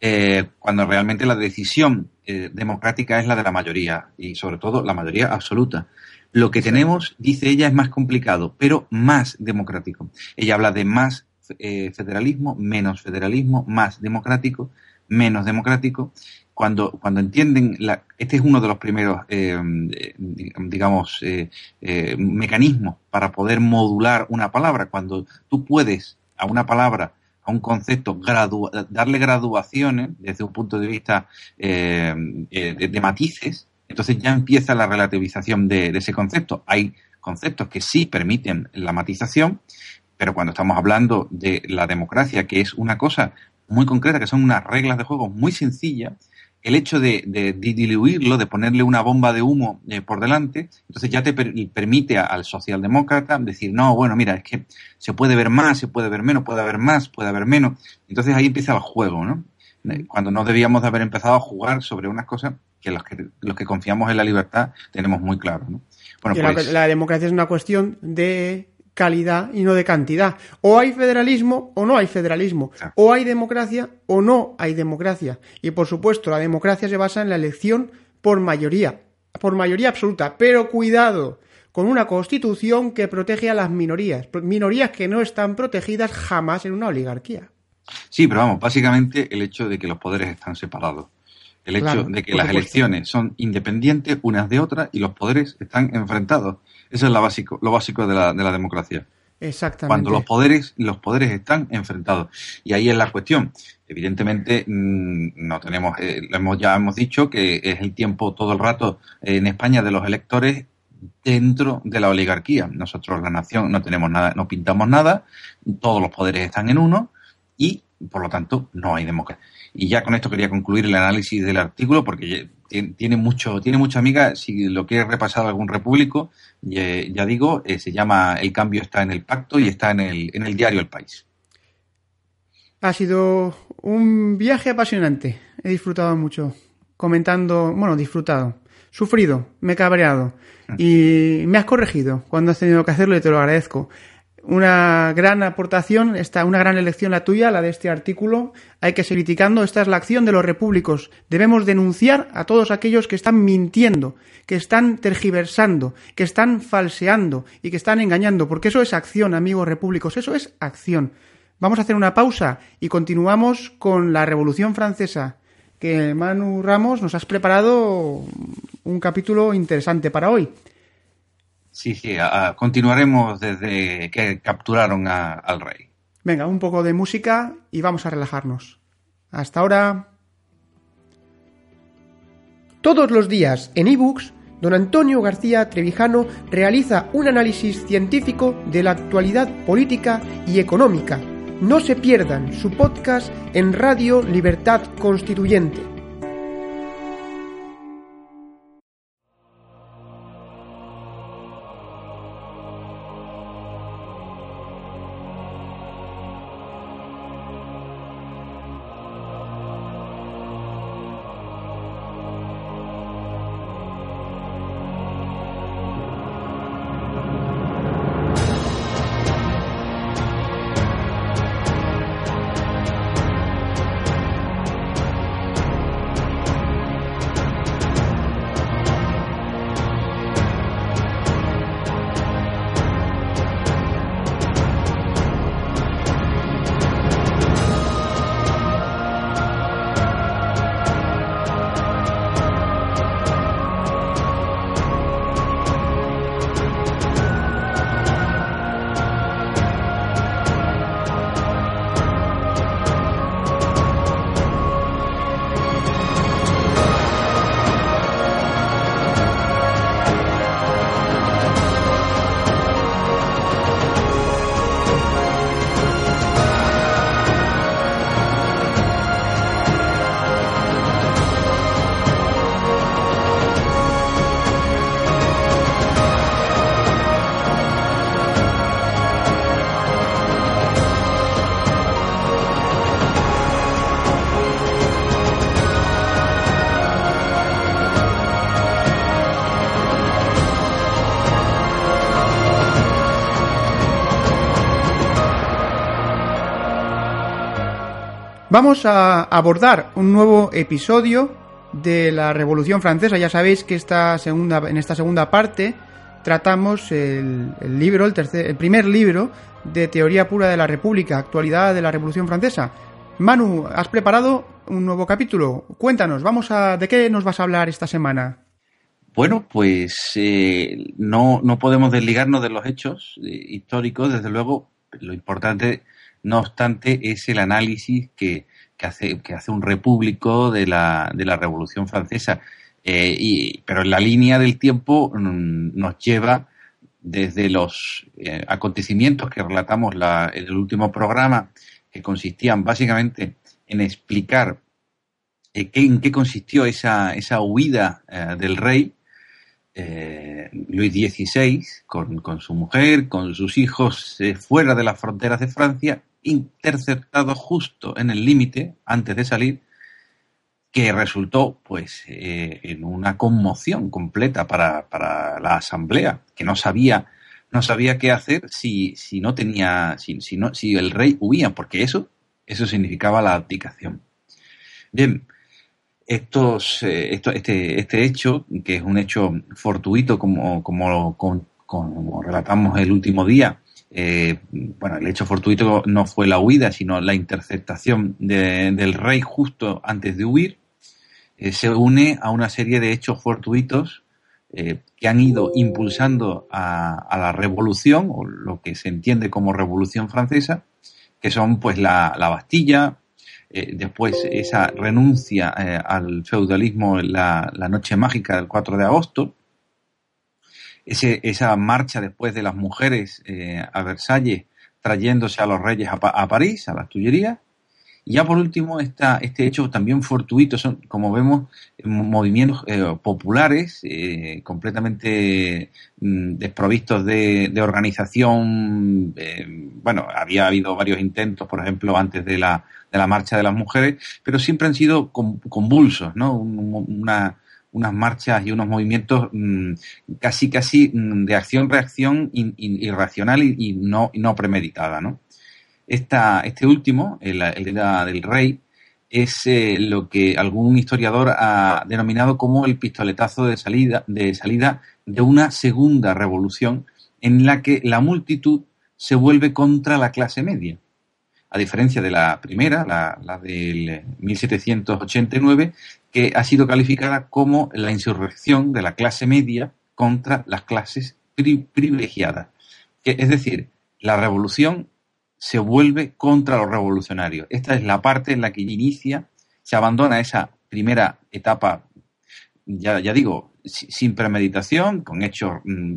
eh, cuando realmente la decisión eh, democrática es la de la mayoría, y sobre todo la mayoría absoluta. Lo que tenemos, dice ella, es más complicado, pero más democrático. Ella habla de más eh, federalismo, menos federalismo, más democrático, menos democrático. Cuando, cuando entienden, la, este es uno de los primeros, eh, eh, digamos, eh, eh, mecanismos para poder modular una palabra. Cuando tú puedes a una palabra, a un concepto, gradua- darle graduaciones desde un punto de vista eh, de, de matices, entonces ya empieza la relativización de, de ese concepto. Hay conceptos que sí permiten la matización, pero cuando estamos hablando de la democracia, que es una cosa muy concreta, que son unas reglas de juego muy sencillas, el hecho de, de- de diluirlo, de ponerle una bomba de humo eh, por delante, entonces ya te per- permite a- al socialdemócrata decir, no, bueno, mira, es que se puede ver más, se puede ver menos, puede haber más, puede haber menos. Entonces ahí empieza el juego, ¿no? Eh, Cuando no debíamos de haber empezado a jugar sobre unas cosas que los que, los que confiamos en la libertad tenemos muy claro, ¿no? Bueno, la- pues, la, democracia es una cuestión de calidad y no de cantidad. O hay federalismo o no hay federalismo. Claro. O hay democracia o no hay democracia. Y por supuesto, la democracia se basa en la elección por mayoría. Por mayoría absoluta. Pero cuidado, con una constitución que protege a las minorías, minorías que no están protegidas jamás en una oligarquía. Sí, pero vamos, básicamente el hecho de que los poderes están separados. El hecho Claro, de que las elecciones son independientes unas de otras y los poderes están enfrentados. Eso es la básico, lo básico de la, de la democracia. Exactamente. Cuando los poderes, los poderes están enfrentados. Y ahí es la cuestión. Evidentemente, mm, no tenemos, eh, lo hemos, ya hemos dicho que es el tiempo todo el rato eh, en España de los electores dentro de la oligarquía. Nosotros, la nación, no tenemos nada, no pintamos nada, todos los poderes están en uno y, por lo tanto, no hay democracia. Y ya con esto quería concluir el análisis del artículo porque tiene mucho, tiene mucha amiga. Si lo quiere repasar algún repúblico, ya, ya digo, eh, se llama El cambio está en el pacto y está en el, en el diario El País. Ha sido un viaje apasionante. He disfrutado mucho. Comentando, bueno, disfrutado. Sufrido, me he cabreado. Y me has corregido cuando has tenido que hacerlo y te lo agradezco. Una gran aportación, esta, una gran elección la tuya, la de este artículo. Hay que seguir criticando. Esta es la acción de los repúblicos. Debemos denunciar a todos aquellos que están mintiendo, que están tergiversando, que están falseando y que están engañando, porque eso es acción, amigos repúblicos. Eso es acción. Vamos a hacer una pausa y continuamos con la Revolución Francesa, que Manu Ramos nos has preparado un capítulo interesante para hoy. Sí, sí, continuaremos desde que capturaron al rey. Venga, un poco de música y vamos a relajarnos. Hasta ahora. Todos los días en ebooks, don Antonio García Trevijano realiza un análisis científico de la actualidad política y económica. No se pierdan su podcast en Radio Libertad Constituyente. Vamos a abordar un nuevo episodio de la Revolución Francesa. Ya sabéis que esta segunda, en esta segunda parte tratamos el, libro, el, tercer, el primer libro de Teoría Pura de la República, Actualidad de la Revolución Francesa. Manu, has preparado un nuevo capítulo. Cuéntanos, vamos a, ¿de qué nos vas a hablar esta semana? Bueno, pues eh, no, no podemos desligarnos de los hechos eh, históricos, desde luego. Lo importante, no obstante, es el análisis que, que hace, que hace un repúblico de la, de la Revolución Francesa. Eh, y, pero la línea del tiempo mm, nos lleva desde los eh, acontecimientos que relatamos la, en el último programa, que consistían básicamente en explicar eh, en qué consistió esa, esa huida eh, del rey, Luis XVI, con, con, su mujer, con sus hijos fuera de las fronteras de Francia, interceptado justo en el límite, antes de salir, que resultó pues eh, en una conmoción completa para, para, la asamblea, que no sabía, no sabía qué hacer si, si no tenía, si, si, no, si el rey huía, porque eso, eso significaba la abdicación. Bien, estos, eh, esto, este, este hecho, que es un hecho fortuito como, como con, como relatamos el último día, eh, bueno, el hecho fortuito no fue la huida, sino la interceptación de- del rey justo antes de huir, eh, se une a una serie de hechos fortuitos eh, que han ido impulsando a, la revolución, o lo que se entiende como revolución francesa, que son pues la, la Bastilla, después esa renuncia al feudalismo la, la noche mágica del 4 de agosto, ese, esa marcha después de las mujeres eh, a Versalles trayéndose a los reyes a, a París, a las Tullerías, y ya por último esta, este hecho también fortuito, son como vemos movimientos eh, populares eh, completamente mm, desprovistos de, de organización. eh, bueno, había habido varios intentos, por ejemplo, antes de la, de la marcha de las mujeres, pero siempre han sido con- convulsos, ¿no? Un- una, unas marchas y unos movimientos mm, casi casi mm, de acción-reacción irracional y, no, y no premeditada, ¿no? Este último, el, el del rey, es eh, lo que algún historiador ha denominado como el pistoletazo de salida, de salida de una segunda revolución en la que la multitud se vuelve contra la clase media. A diferencia de la primera, la, la del 1789, que ha sido calificada como la insurrección de la clase media contra las clases pri- privilegiadas. Que, es decir, la revolución se vuelve contra los revolucionarios. Esta es la parte en la que inicia, se abandona esa primera etapa, ya, digo, sin premeditación, con hechos mm,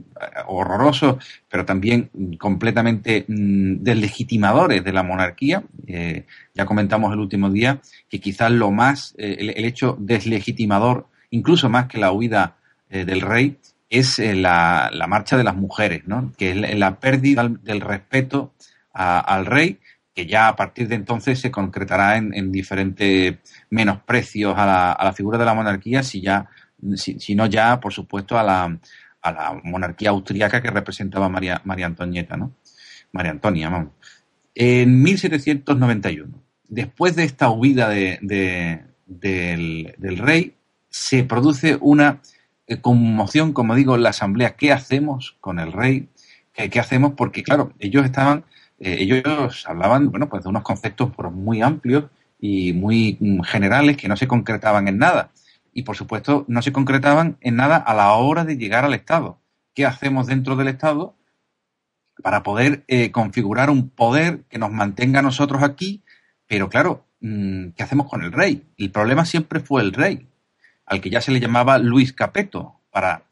horrorosos, pero también mm, completamente mm, deslegitimadores de la monarquía. Eh, ya comentamos el último día que quizás lo más, eh, el, hecho deslegitimador, incluso más que la huida eh, del rey, es la, marcha de las mujeres, ¿no? que es la, la pérdida del respeto a- al rey, que ya a partir de entonces se concretará en, en diferentes menosprecios a la, a la figura de la monarquía, si ya, si, si no ya, por supuesto, a la, a la monarquía austriaca que representaba María, María Antonieta, ¿no? María Antonia, vamos. En 1791, después de esta huida de- de- del, del rey, se produce una eh, conmoción, como digo, en la asamblea. ¿Qué hacemos con el rey? ¿Qué, qué hacemos? Porque, claro, ellos estaban, eh, ellos hablaban, bueno, pues de unos conceptos pues, muy amplios y muy mm, generales que no se concretaban en nada. Y, por supuesto, no se concretaban en nada a la hora de llegar al Estado. ¿Qué hacemos dentro del Estado para poder eh, configurar un poder que nos mantenga a nosotros aquí? Pero, claro, mm, ¿qué hacemos con el rey? El problema siempre fue el rey al que ya se le llamaba Luis Capeto, para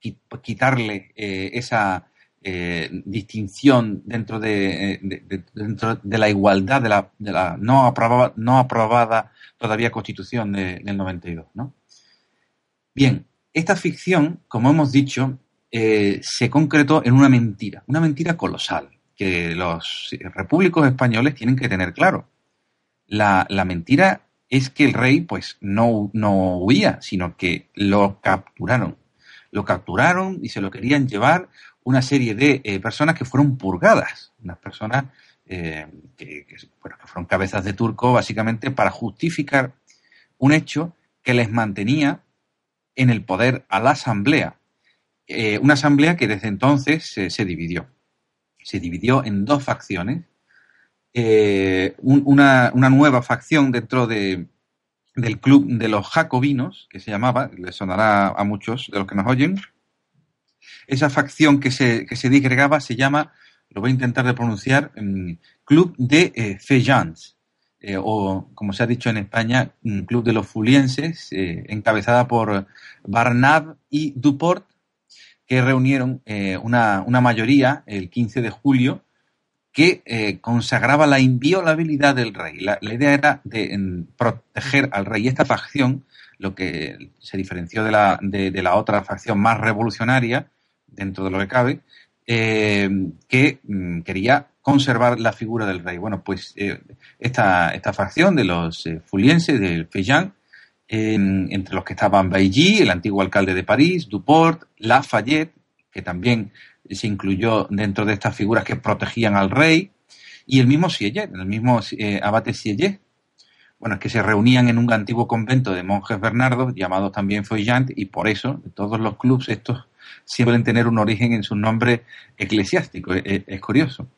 qui- quitarle eh, esa eh, distinción dentro de, de- de- dentro de la igualdad de la, de la no, aprobada, no aprobada todavía Constitución de- del 92. ¿no? Bien, esta ficción, como hemos dicho, eh, se concretó en una mentira, una mentira colosal, que los repúblicos españoles tienen que tener claro. La, la mentira es que el rey pues no, no huía, sino que lo capturaron. Lo capturaron y se lo querían llevar una serie de eh, personas que fueron purgadas, unas personas eh, que, fueron cabezas de turco básicamente para justificar un hecho que les mantenía en el poder a la asamblea. Eh, una asamblea que desde entonces se- dividió. Se dividió en dos facciones eh, un- una, una nueva facción dentro de, del club de los jacobinos, que se llamaba, le sonará a muchos de los que nos oyen. Esa facción que se, que se disgregaba se llama, lo voy a intentar de pronunciar, mm, Club de eh, Feyans, eh, o como se ha dicho en España, mm, Club de los Fulienses, eh, encabezada por Barnab y Duport, que reunieron eh, una, una mayoría el 15 de julio que consagraba la inviolabilidad del rey. La, idea era de proteger al rey. Y esta facción, lo que se diferenció de la, de, la otra facción más revolucionaria, dentro de lo que cabe, que mm, quería conservar la figura del rey. Bueno, pues eh, esta, esta facción de los eh, fulienses, del Feillan, eh, entre los que estaban Bailly, el antiguo alcalde de París, Duport, Lafayette, que también se incluyó dentro de estas figuras que protegían al rey, y el mismo Sieyès, el mismo eh, abate Sieyès. Bueno, es que se reunían en un antiguo convento de monjes bernardos, llamados también Feuillant, y por eso, todos los clubes estos suelen tener un origen en su nombre eclesiástico. Es, es curioso.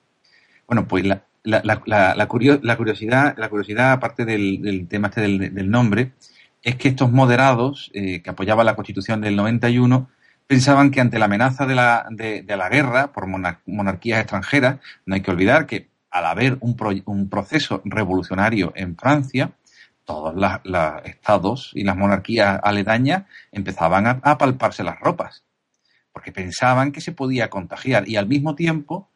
Bueno, pues la, la, la, la, curiosidad, la curiosidad, aparte del, del tema este del, del, nombre, es que estos moderados eh, que apoyaban la Constitución del 91 pensaban que ante la amenaza de la, de, de la guerra por monarquías extranjeras, no hay que olvidar que al haber un, un proceso revolucionario en Francia, todos los estados y las monarquías aledañas empezaban a, a, palparse las ropas, porque pensaban que se podía contagiar y al mismo tiempo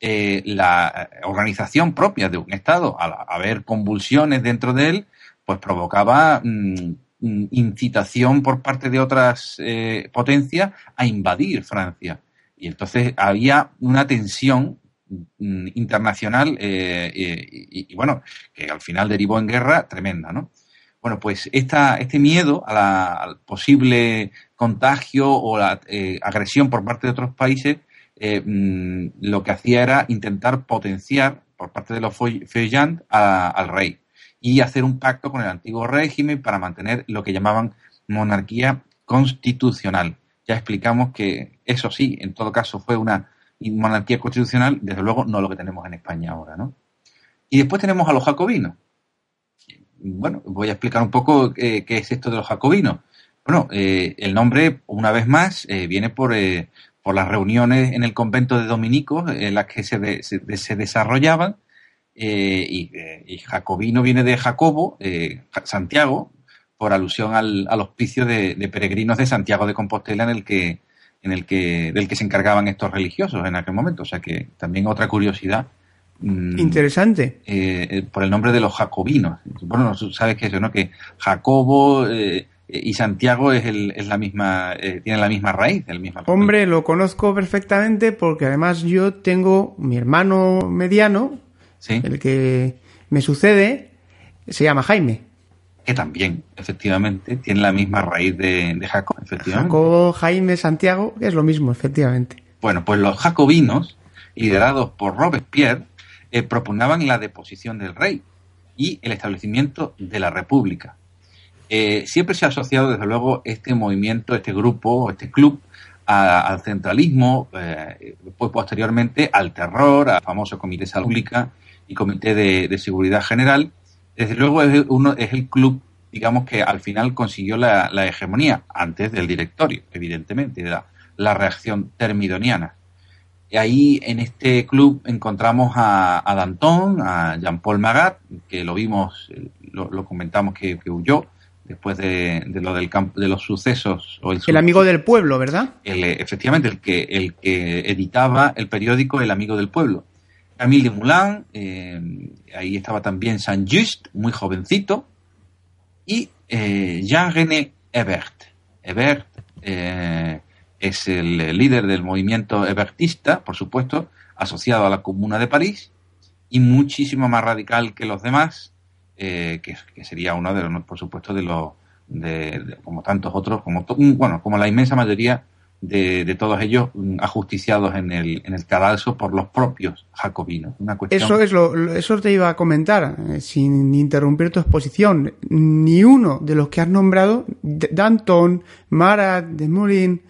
eh, la organización propia de un estado, al haber convulsiones dentro de él, pues provocaba mmm, incitación por parte de otras eh, potencias a invadir Francia. Y entonces había una tensión mm, internacional eh, y, y, bueno, que al final derivó en guerra tremenda, ¿no? Bueno, pues esta, este miedo a la, al posible contagio o la agresión por parte de otros países, eh, mmm, lo que hacía era intentar potenciar por parte de los Feuillants al rey y hacer un pacto con el antiguo régimen para mantener lo que llamaban monarquía constitucional. Ya explicamos que eso sí, en todo caso fue una monarquía constitucional, desde luego no lo que tenemos en España ahora, ¿no? Y después tenemos a los jacobinos. Bueno, voy a explicar un poco eh, qué es esto de los jacobinos. Bueno, eh, el nombre, una vez más, viene por, por las reuniones en el convento de dominicos en las que se, de, se, se desarrollaban eh, y, eh, y, Jacobino viene de Jacobo, eh, Santiago, por alusión al, al hospicio de, de, peregrinos de Santiago de Compostela en el que, en el que, del que se encargaban estos religiosos en aquel momento. O sea que también otra curiosidad. Mmm, Interesante. Eh, por el nombre de los jacobinos. Bueno, sabes que eso, ¿no? Que Jacobo eh, y Santiago es, el, es la misma, eh, tienen la misma raíz, el mismo. Hombre, lo conozco perfectamente porque además yo tengo mi hermano mediano, ¿Sí? El que me sucede se llama Jaime. Que también, efectivamente, tiene la misma raíz de, de Jacob, efectivamente. Jacob, Jaime, Santiago, es lo mismo, efectivamente. Bueno, pues los jacobinos, liderados por Robespierre, eh, propugnaban la deposición del rey y el establecimiento de la república. Eh, siempre se ha asociado, desde luego, este movimiento, este grupo, este club, al centralismo, eh, pues posteriormente al terror, al famoso Comité de Salud Pública, y Comité de, Seguridad General, desde luego es, uno, es el club, digamos, que al final consiguió la, hegemonía, antes del directorio, evidentemente, de la, reacción termidoniana. Y ahí en este club encontramos a, a Danton, a Jean-Paul Magat, que lo vimos, lo, lo comentamos que, huyó después de, de lo del campo, de los sucesos. O el, el, amigo del pueblo, ¿verdad? El, efectivamente, el que, el que editaba el periódico El Amigo del Pueblo Camille Moulin, eh, ahí estaba también Saint-Just, muy jovencito, y eh, Jean-René Hebert. Hebert eh, es el líder del movimiento hebertista, por supuesto, asociado a la Comuna de París, y muchísimo más radical que los demás, que, que, sería uno de los, por supuesto, de los, de, como tantos otros, como, bueno, como la inmensa mayoría de, de, todos ellos ajusticiados en el, en el cadalso por los propios jacobinos. Una cuestión... Eso es lo, eso te iba a comentar, eh, sin interrumpir tu exposición. Ni uno de los que has nombrado, Danton, Marat, de Moulin,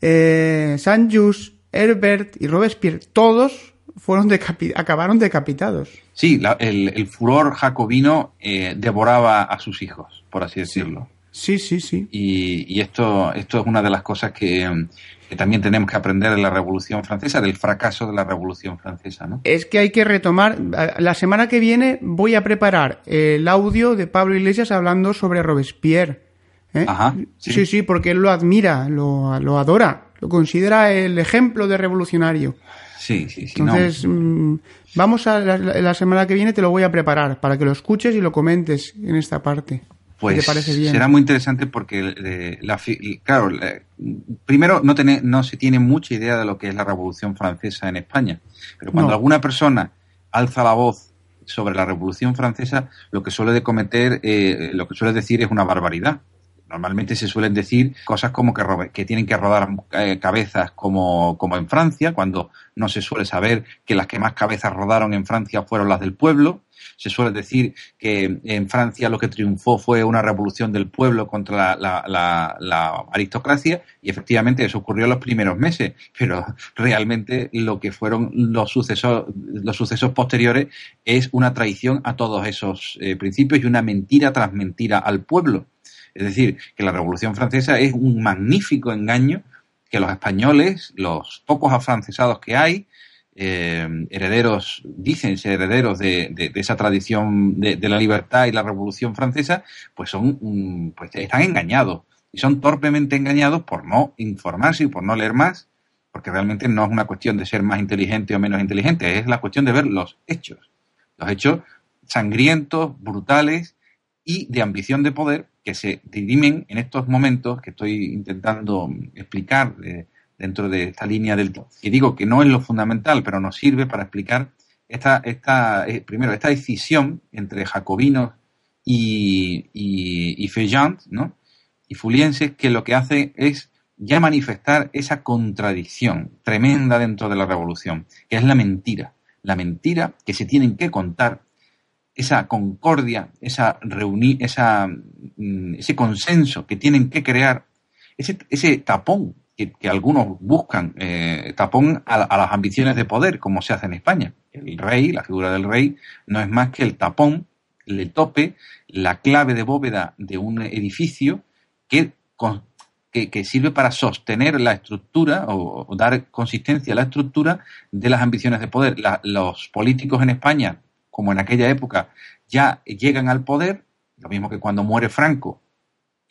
eh, Saint-Just, Herbert y Robespierre, todos fueron decapi acabaron decapitados. Sí, la, el, el, furor jacobino eh, devoraba a sus hijos, por así decirlo. Sí, sí, sí. Y, y esto, esto es una de las cosas que, que, también tenemos que aprender de la Revolución Francesa, del fracaso de la Revolución Francesa, ¿no? Es que hay que retomar. La semana que viene voy a preparar el audio de Pablo Iglesias hablando sobre Robespierre. ¿eh? Ajá, sí. sí. sí, porque él lo admira, lo, lo adora, lo considera el ejemplo de revolucionario. Sí, sí, sí. Entonces, no. mmm, vamos a la, la, semana que viene, te lo voy a preparar para que lo escuches y lo comentes en esta parte. Pues será muy interesante porque, eh, la, claro, primero no, tiene, no se tiene mucha idea de lo que es la Revolución Francesa en España, pero cuando no. alguna persona alza la voz sobre la Revolución Francesa, lo que suele de cometer, eh, lo que suele decir es una barbaridad. Normalmente se suelen decir cosas como que, tienen que rodar eh, cabezas como, en Francia, cuando no se suele saber que las que más cabezas rodaron en Francia fueron las del pueblo. Se suele decir que en Francia lo que triunfó fue una revolución del pueblo contra la, aristocracia y efectivamente eso ocurrió en los primeros meses, pero realmente lo que fueron los sucesos, los sucesos posteriores es una traición a todos esos eh, principios y una mentira tras mentira al pueblo. Es decir, que la Revolución Francesa es un magnífico engaño que los españoles, los pocos afrancesados que hay, eh, herederos, dicen ser herederos de, esa tradición de, la libertad y la Revolución Francesa, pues son, pues están engañados. Y son torpemente engañados por no informarse y por no leer más, porque realmente no es una cuestión de ser más inteligente o menos inteligente, es la cuestión de ver los hechos, los hechos sangrientos, brutales y de ambición de poder que se dirimen en estos momentos que estoy intentando explicar eh, dentro de esta línea del tiempo. Y digo que no es lo fundamental, pero nos sirve para explicar esta, esta eh, primero, esta decisión entre jacobinos y, y, y ¿no? Y fulienses, que lo que hace es ya manifestar esa contradicción tremenda dentro de la revolución, que es la mentira. La mentira que se tienen que contar esa concordia, esa reunir, esa, mm, ese consenso que tienen que crear, ese, ese tapón que, algunos buscan, eh, tapón a, las ambiciones de poder, como se hace en España. El rey, la figura del rey, no es más que el tapón, el tope, la clave de bóveda de un edificio que, que, sirve para sostener la estructura o, dar consistencia a la estructura de las ambiciones de poder. los políticos en España como en aquella época, ya llegan al poder, lo mismo que cuando muere Franco,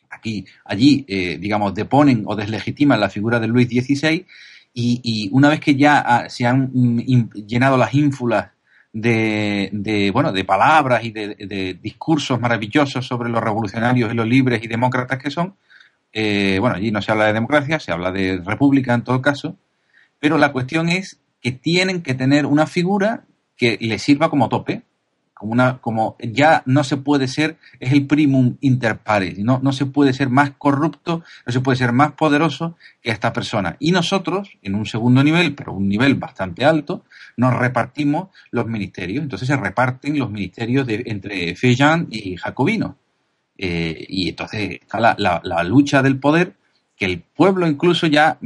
aquí, allí, eh, digamos, deponen o deslegitiman la figura de Luis XVI, y, una vez que ya ah, se han mm, llenado las ínfulas de, bueno, de palabras y de, discursos maravillosos sobre los revolucionarios y los libres y demócratas que son, eh, bueno, allí no se habla de democracia, se habla de república en todo caso, pero la cuestión es que tienen que tener una figura que le sirva como tope, como una, como ya no se puede ser, es el primum inter pares, no, no se puede ser más corrupto, no se puede ser más poderoso que esta persona. Y nosotros, en un segundo nivel, pero un nivel bastante alto, nos repartimos los ministerios. Entonces se reparten los ministerios de, entre Fejan y Jacobino. Eh, y entonces está la, lucha del poder que el pueblo incluso ya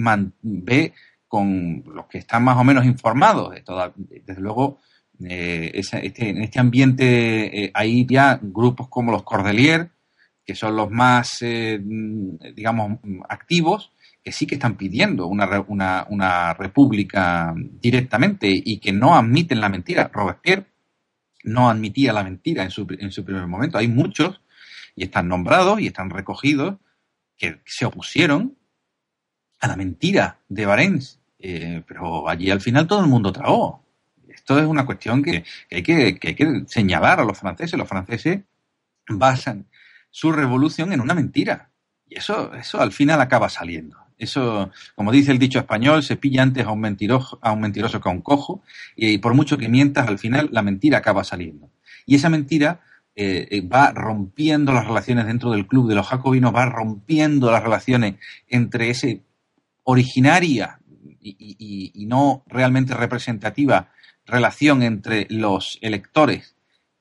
ve con los que están más o menos informados. Desde luego, eh, este, en este ambiente eh, hay ya grupos como los Cordelier, que son los más, eh, digamos, activos, que sí que están pidiendo una, una, una, república directamente y que no admiten la mentira. Robespierre no admitía la mentira en su, en su primer momento. Hay muchos, y están nombrados y están recogidos, que se opusieron a la mentira de Barents. pero allí al final todo el mundo tragó. Esto es una cuestión que, hay que, señalar a los franceses. Los franceses basan su revolución en una mentira. Y eso, eso al final acaba saliendo. Eso, como dice el dicho español, se pilla antes a un mentiroso, a un mentiroso que a un cojo, y por mucho que mientas, al final la mentira acaba saliendo. Y esa mentira eh, eh, va rompiendo las relaciones dentro del club de los jacobinos, va rompiendo las relaciones entre ese originaria y no realmente representativa relación entre los electores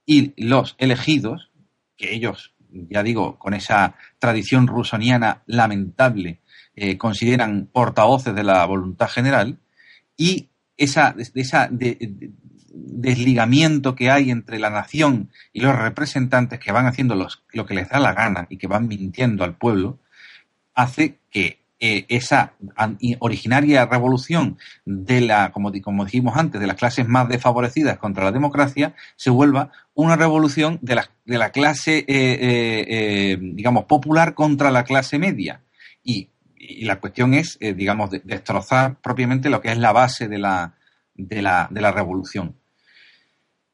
y los elegidos, que ellos, ya digo, con esa tradición rusoniana lamentable, eh, consideran portavoces de la voluntad general, y esa, desligamiento que hay entre la nación y los representantes que van haciendo lo que les da la gana y que van mintiendo al pueblo, hace que eh, esa originaria revolución de la, como, como, dijimos antes, de las clases más desfavorecidas contra la democracia, se vuelva una revolución de la, de la clase, eh, eh, digamos, popular contra la clase media. Y, la cuestión es, digamos, destrozar propiamente lo que es la base de la, de la, de la revolución.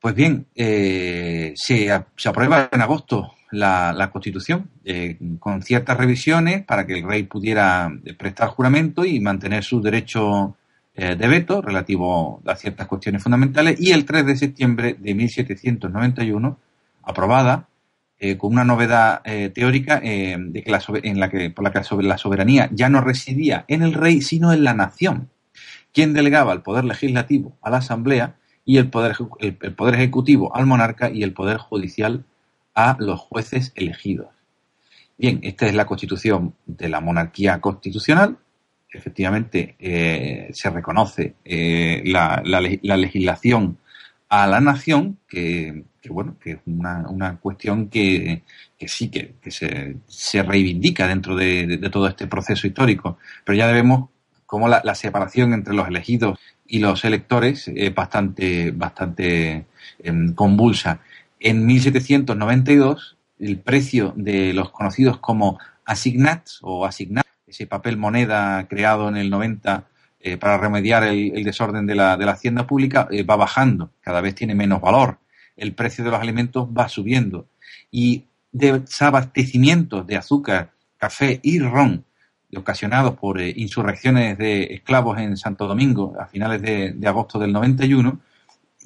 Pues bien, se, se aprueba en agosto la, Constitución, eh, con ciertas revisiones para que el rey pudiera eh, prestar juramento y mantener su derecho eh, de veto relativo a ciertas cuestiones fundamentales. Y el 3 de septiembre de 1791, aprobada, con una novedad teórica de que la en la que, por la que sobre la soberanía ya no residía en el rey, sino en la nación, quien delegaba el poder legislativo a la asamblea y el poder, el poder ejecutivo al monarca y el poder judicial a los jueces elegidos. Bien, esta es la constitución de la monarquía constitucional. Efectivamente, eh, se reconoce eh, la, la le- la legislación a la nación, que, bueno, que es una, cuestión que, sí que, se, se reivindica dentro de, de- de todo este proceso histórico. Pero ya vemos cómo la, la separación entre los elegidos y los electores es bastante, bastante em, convulsa. En 1792, el precio de los conocidos como assignats o asignats, ese papel moneda creado en el 90 eh, para remediar el, desorden de la, de la hacienda pública, eh, va bajando, cada vez tiene menos valor. El precio de los alimentos va subiendo. Y desabastecimientos de azúcar, café y ron ocasionados por eh, insurrecciones de esclavos en Santo Domingo a finales de agosto del 91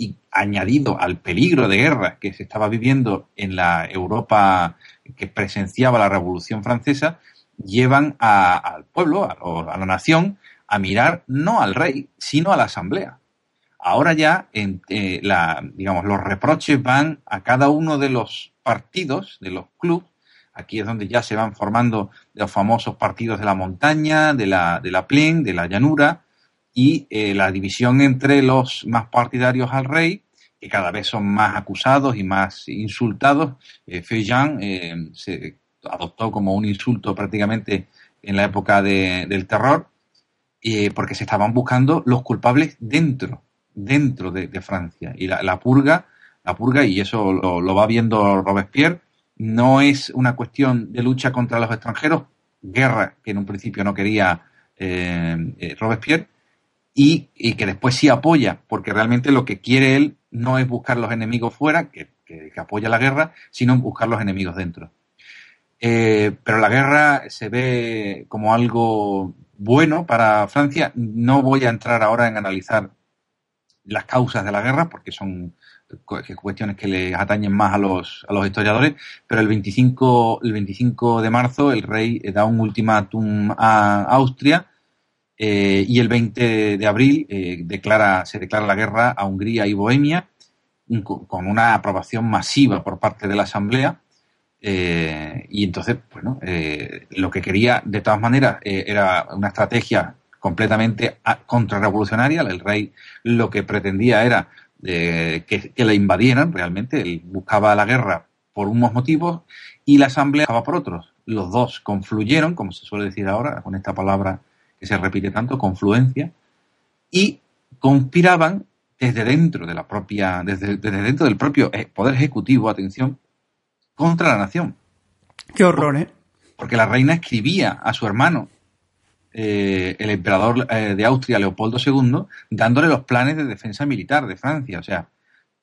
y añadido al peligro de guerra que se estaba viviendo en la Europa que presenciaba la Revolución Francesa, llevan a- al pueblo, a, o a la nación, a mirar no al rey, sino a la asamblea. Ahora ya, en, eh, la, digamos, los reproches van a cada uno de los partidos, de los clubes. Aquí es donde ya se van formando los famosos partidos de la montaña, de la, de la plain, de la llanura, y eh, la división entre los más partidarios al rey, que cada vez son más acusados y más insultados. Eh, eh, se adoptó como un insulto prácticamente en la época de- del terror, eh, porque se estaban buscando los culpables dentro, dentro de, Francia. Y la, la purga, la purga, y eso lo, lo va viendo Robespierre, no es una cuestión de lucha contra los extranjeros, guerra que en un principio no quería eh, Robespierre, y, que después sí apoya, porque realmente lo que quiere él no es buscar los enemigos fuera, que, apoya la guerra, sino buscar los enemigos dentro. Eh, pero la guerra se ve como algo bueno para Francia. No voy a entrar ahora en analizar las causas de la guerra, porque son cuestiones que le atañen más a los, a los historiadores, pero el 25, el 25 de marzo el rey da un ultimátum a Austria eh, y el 20 de abril eh, declara, se declara la guerra a Hungría y Bohemia con una aprobación masiva por parte de la Asamblea. eh, y entonces, bueno, lo que quería de todas maneras era una estrategia completamente a- contrarrevolucionaria. El rey lo que pretendía era que, que la invadieran realmente. Él buscaba la guerra por unos motivos y la Asamblea estaba por otros. Los dos confluyeron, como se suele decir ahora, con esta palabra que se repite tanto, confluencia, y conspiraban desde dentro de la propia, desde, desde dentro del propio eh, poder ejecutivo, atención, contra la nación. Qué horror, ¿eh? Porque la reina escribía a su hermano, eh, el emperador eh, de Austria, Leopoldo II, dándole los planes de defensa militar de Francia. O sea,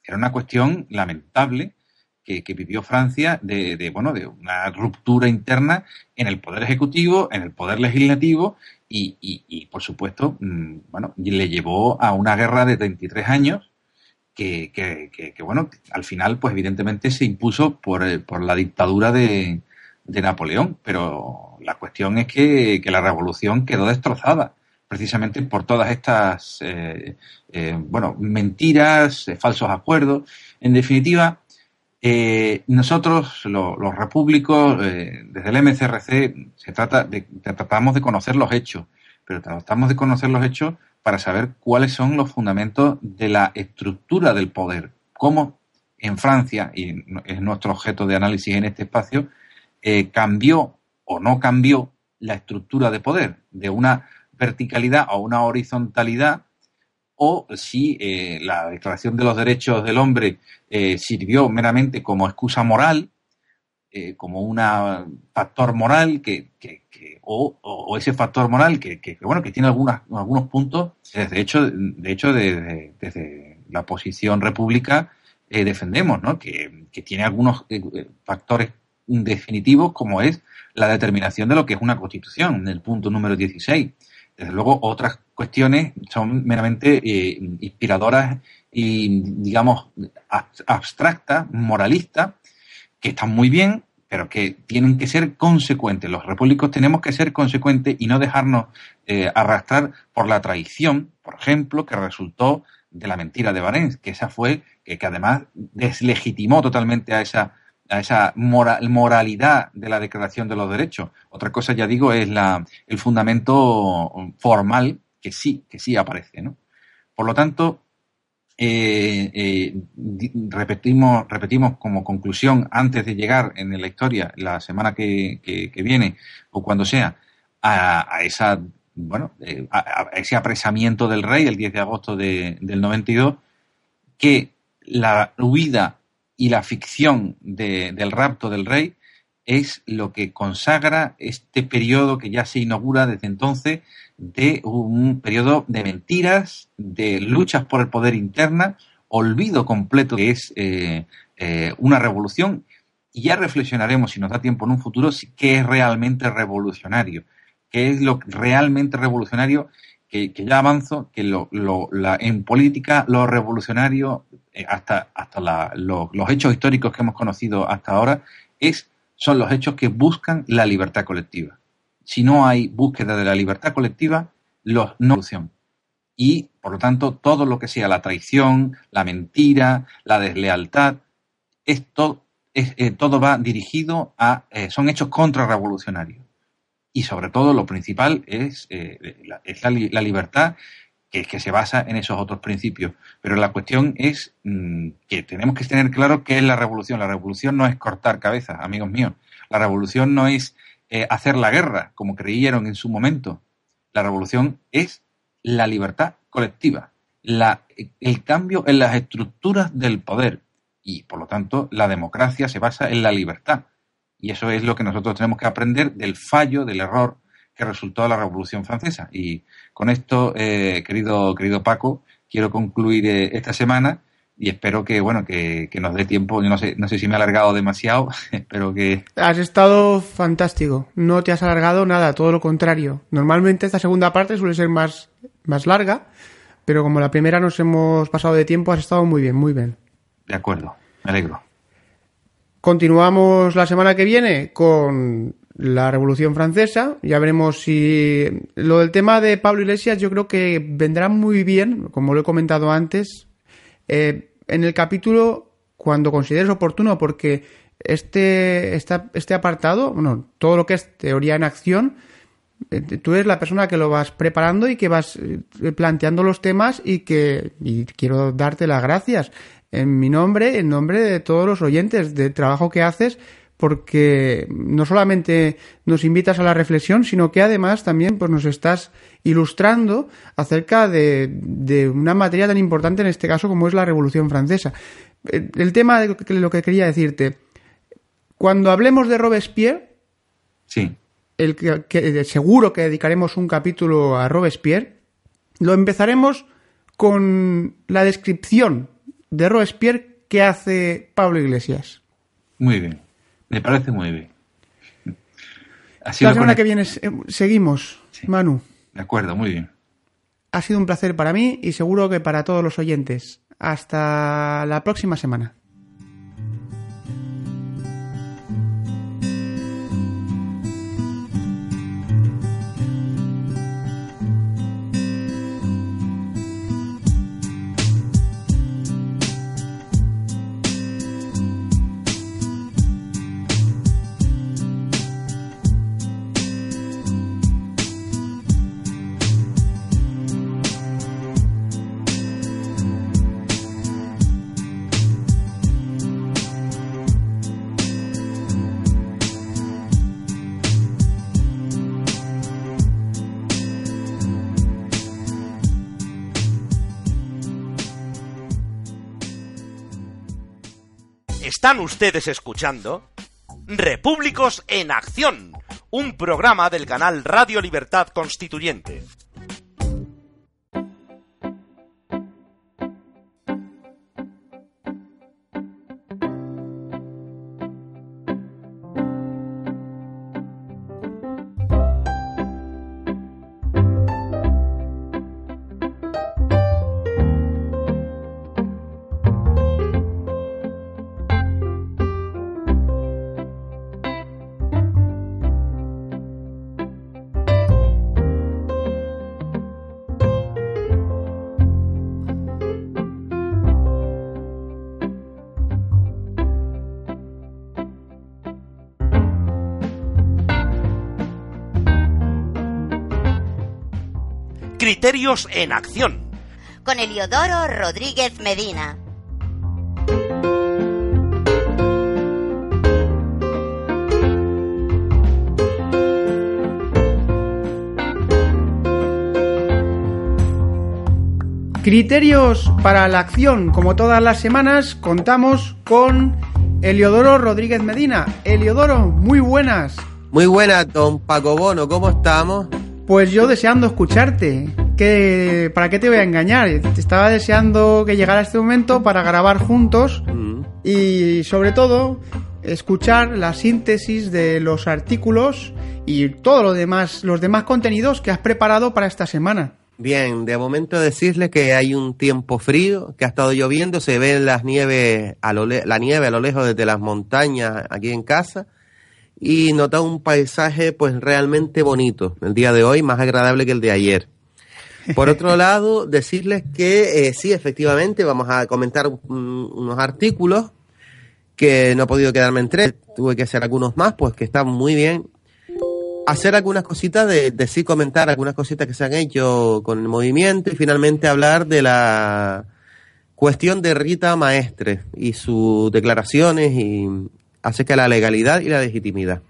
era una cuestión lamentable que, que vivió Francia de, de, bueno, de una ruptura interna en el poder ejecutivo, en el poder legislativo y, y, y, por supuesto, mm, bueno, le llevó a una guerra de 33 años que, que, que, bueno, al final, pues evidentemente se impuso por, eh, por la dictadura de, de Napoleón, pero la cuestión es que, la revolución quedó destrozada precisamente por todas estas, eh, eh, bueno, mentiras, falsos acuerdos. En definitiva, eh, nosotros, lo, los repúblicos, eh, desde el MCRC, se trata de, tratamos de conocer los hechos, pero tratamos de conocer los hechos para saber cuáles son los fundamentos de la estructura del poder, cómo en Francia, y es nuestro objeto de análisis en este espacio, eh, cambió o no cambió la estructura de poder de una verticalidad a una horizontalidad o si eh, la Declaración de los Derechos del Hombre eh, sirvió meramente como excusa moral, eh, como un factor moral que, o, ese factor moral que, bueno que tiene algunas, algunos puntos de hecho de hecho desde, desde la posición república defendemos ¿no? que, tiene algunos factores definitivos como es la determinación de lo que es una constitución en el punto número 16 desde luego otras cuestiones son meramente eh, inspiradoras y digamos abstractas moralistas que están muy bien, pero que tienen que ser consecuentes. Los repúblicos tenemos que ser consecuentes y no dejarnos eh, arrastrar por la traición, por ejemplo, que resultó de la mentira de Barents, que esa fue, que, que además deslegitimó totalmente a esa, a esa moral, moralidad de la Declaración de los Derechos. Otra cosa, ya digo, es la, el fundamento formal que sí, que sí aparece, ¿no? Por lo tanto, eh, eh, repetimos, repetimos como conclusión antes de llegar en la historia la semana que, viene o cuando sea a, a esa bueno eh, a, ese apresamiento del rey el 10 de agosto de, del 92 que la huida y la ficción de, del rapto del rey es lo que consagra este periodo que ya se inaugura desde entonces de un periodo de mentiras, de luchas por el poder interna, olvido completo que es eh, eh, una revolución. Y ya reflexionaremos, si nos da tiempo en un futuro, si, qué es realmente revolucionario. ¿Qué es lo realmente revolucionario? Que, ya avanzo, que lo, lo, la, en política lo revolucionario, eh, hasta, hasta la, lo, los hechos históricos que hemos conocido hasta ahora, es, son los hechos que buscan la libertad colectiva si no hay búsqueda de la libertad colectiva, los no solución. Y, por lo tanto, todo lo que sea la traición, la mentira, la deslealtad, esto, es, eh, todo va dirigido a, eh, son hechos contrarrevolucionarios. Y sobre todo lo principal es, eh, la, es la, libertad que, se basa en esos otros principios. Pero la cuestión es mmm, que tenemos que tener claro qué es la revolución. La revolución no es cortar cabezas, amigos míos. La revolución no es eh, hacer la guerra, como creyeron en su momento. La revolución es la libertad colectiva, la, el cambio en las estructuras del poder y, por lo tanto, la democracia se basa en la libertad. Y eso es lo que nosotros tenemos que aprender del fallo, del error que resultó de la Revolución Francesa. Y con esto, eh, querido, querido Paco, quiero concluir eh, esta semana y espero que bueno que, que, nos dé tiempo. Yo no sé no sé si me he alargado demasiado espero que has estado fantástico. No te has alargado nada todo lo contrario. Normalmente esta segunda parte suele ser más más larga pero como la primera nos hemos pasado de tiempo has estado muy bien muy bien. De acuerdo me alegro continuamos la semana que viene con la Revolución Francesa. Ya veremos si lo del tema de Pablo Iglesias yo creo que vendrá muy bien, como lo he comentado antes, eh, en el capítulo, cuando consideres oportuno, porque este, esta, este apartado, bueno, todo lo que es teoría en acción, eh, tú eres la persona que lo vas preparando y que vas eh, planteando los temas y que y quiero darte las gracias en mi nombre, en nombre de todos los oyentes del trabajo que haces porque no solamente nos invitas a la reflexión, sino que además también pues, nos estás ilustrando acerca de, de, una materia tan importante en este caso como es la Revolución Francesa. Eh, el tema de lo que quería decirte, cuando hablemos de Robespierre, sí. el que, que seguro que dedicaremos un capítulo a Robespierre, lo empezaremos con la descripción de Robespierre que hace Pablo Iglesias. Muy bien. Me parece muy bien. Así la semana que viene seguimos, sí. Manu. De acuerdo, muy bien. Ha sido un placer para mí y seguro que para todos los oyentes. Hasta la próxima semana. Están ustedes escuchando Repúblicos en Acción, un programa del canal Radio Libertad Constituyente. Criterios en Acción. Con Eliodoro Rodríguez Medina. Criterios para la acción. Como todas las semanas, contamos con Eliodoro Rodríguez Medina. Eliodoro, muy buenas. Muy buenas, don Paco Bono, ¿cómo estamos? Pues yo deseando escucharte. ¿Qué, ¿Para qué te voy a engañar? Te estaba deseando que llegara este momento para grabar juntos Mm. y sobre todo escuchar la síntesis de los artículos y todo lo demás, los demás contenidos que has preparado para esta semana. Bien, de momento decirle que hay un tiempo frío, que ha estado lloviendo, se ven las nieves a lo le- la nieve a lo lejos desde las montañas aquí en casa y nota un paisaje pues realmente bonito el día de hoy, más agradable que el de ayer. Por otro lado, decirles que eh, sí, efectivamente, vamos a comentar un- unos artículos que no he podido quedarme en tres, tuve que hacer algunos más, pues que están muy bien. Hacer algunas cositas, de, de sí comentar algunas cositas que se han hecho con el movimiento y finalmente hablar de la cuestión de Rita Maestre y sus declaraciones y acerca de la legalidad y la legitimidad.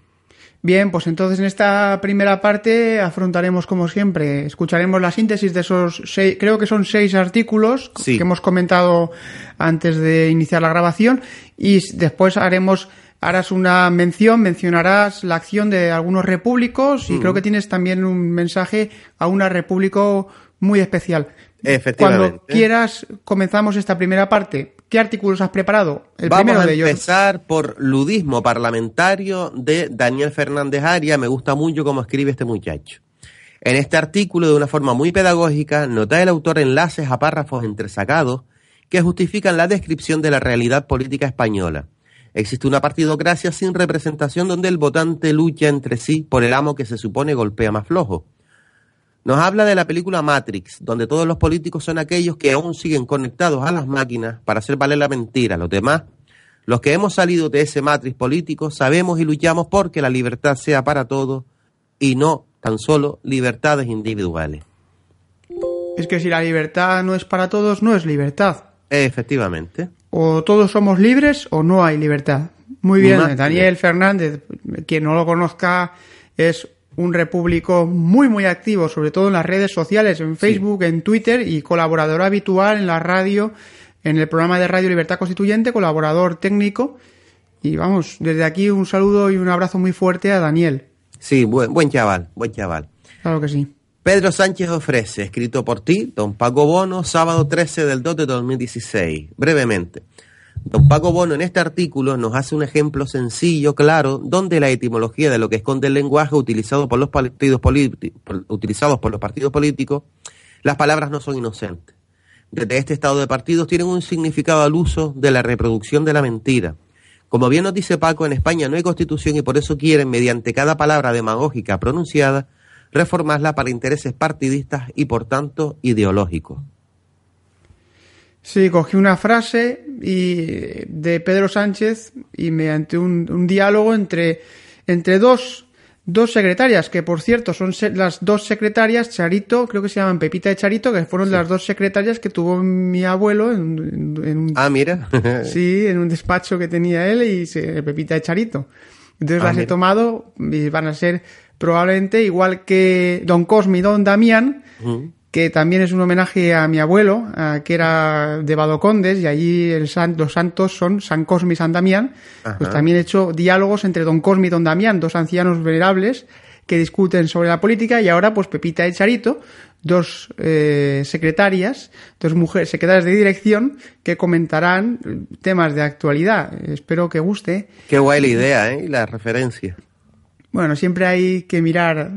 Bien, pues entonces en esta primera parte afrontaremos como siempre, escucharemos la síntesis de esos seis, creo que son seis artículos Sí. que hemos comentado antes de iniciar la grabación y después haremos, harás una mención, mencionarás la acción de algunos repúblicos y Mm. creo que tienes también un mensaje a una repúblico muy especial. Efectivamente. Cuando quieras comenzamos esta primera parte. ¿Qué artículos has preparado? El Vamos primero a de ellos. empezar por Ludismo Parlamentario de Daniel Fernández Aria. Me gusta mucho cómo escribe este muchacho. En este artículo, de una forma muy pedagógica, nota el autor enlaces a párrafos entresacados que justifican la descripción de la realidad política española. Existe una partidocracia sin representación donde el votante lucha entre sí por el amo que se supone golpea más flojo. Nos habla de la película Matrix, donde todos los políticos son aquellos que aún siguen conectados a las máquinas para hacer valer la mentira. Los demás, los que hemos salido de ese Matrix político, sabemos y luchamos porque la libertad sea para todos y no tan solo libertades individuales. Es que si la libertad no es para todos, no es libertad. Efectivamente. O todos somos libres o no hay libertad. Muy bien, Daniel Fernández, quien no lo conozca, es un repúblico muy, muy activo, sobre todo en las redes sociales, en Facebook, en Twitter y colaborador habitual en la radio, en el programa de Radio Libertad Constituyente, colaborador técnico. Y vamos, desde aquí un saludo y un abrazo muy fuerte a Daniel. Sí, buen, buen chaval, buen chaval. Claro que sí. Pedro Sánchez ofrece, escrito por ti, don Paco Bono, sábado 13 del 2 de 2016. Brevemente. Don Paco Bono en este artículo nos hace un ejemplo sencillo, claro, donde la etimología de lo que esconde el lenguaje utilizado por los partidos utilizados por los partidos políticos, las palabras no son inocentes. Desde este estado de partidos tienen un significado al uso de la reproducción de la mentira. Como bien nos dice Paco, en España no hay constitución y por eso quieren, mediante cada palabra demagógica pronunciada, reformarla para intereses partidistas y por tanto ideológicos. Sí, cogí una frase y, de Pedro Sánchez y mediante un, un diálogo entre, entre dos, dos secretarias, que por cierto son se- las dos secretarias, Charito, creo que se llaman Pepita y Charito, que fueron las dos secretarias que tuvo mi abuelo en, en- en un, Ah, mira. sí, en un despacho que tenía él y se, Pepita y Charito. Entonces Ah, las he tomado y van a ser probablemente igual que Don Cosme y Don Damián. Que también es un homenaje a mi abuelo, a- que era de Badocondes, y allí el san- los santos son San Cosme y San Damián. Ajá. Pues también he hecho diálogos entre Don Cosme y Don Damián, dos ancianos venerables que discuten sobre la política, y ahora pues Pepita y Charito, dos eh, secretarias, dos mujeres secretarias de dirección, que comentarán temas de actualidad. Espero que guste. Qué guay la idea, ¿eh? Y la referencia. Bueno, siempre hay que mirar,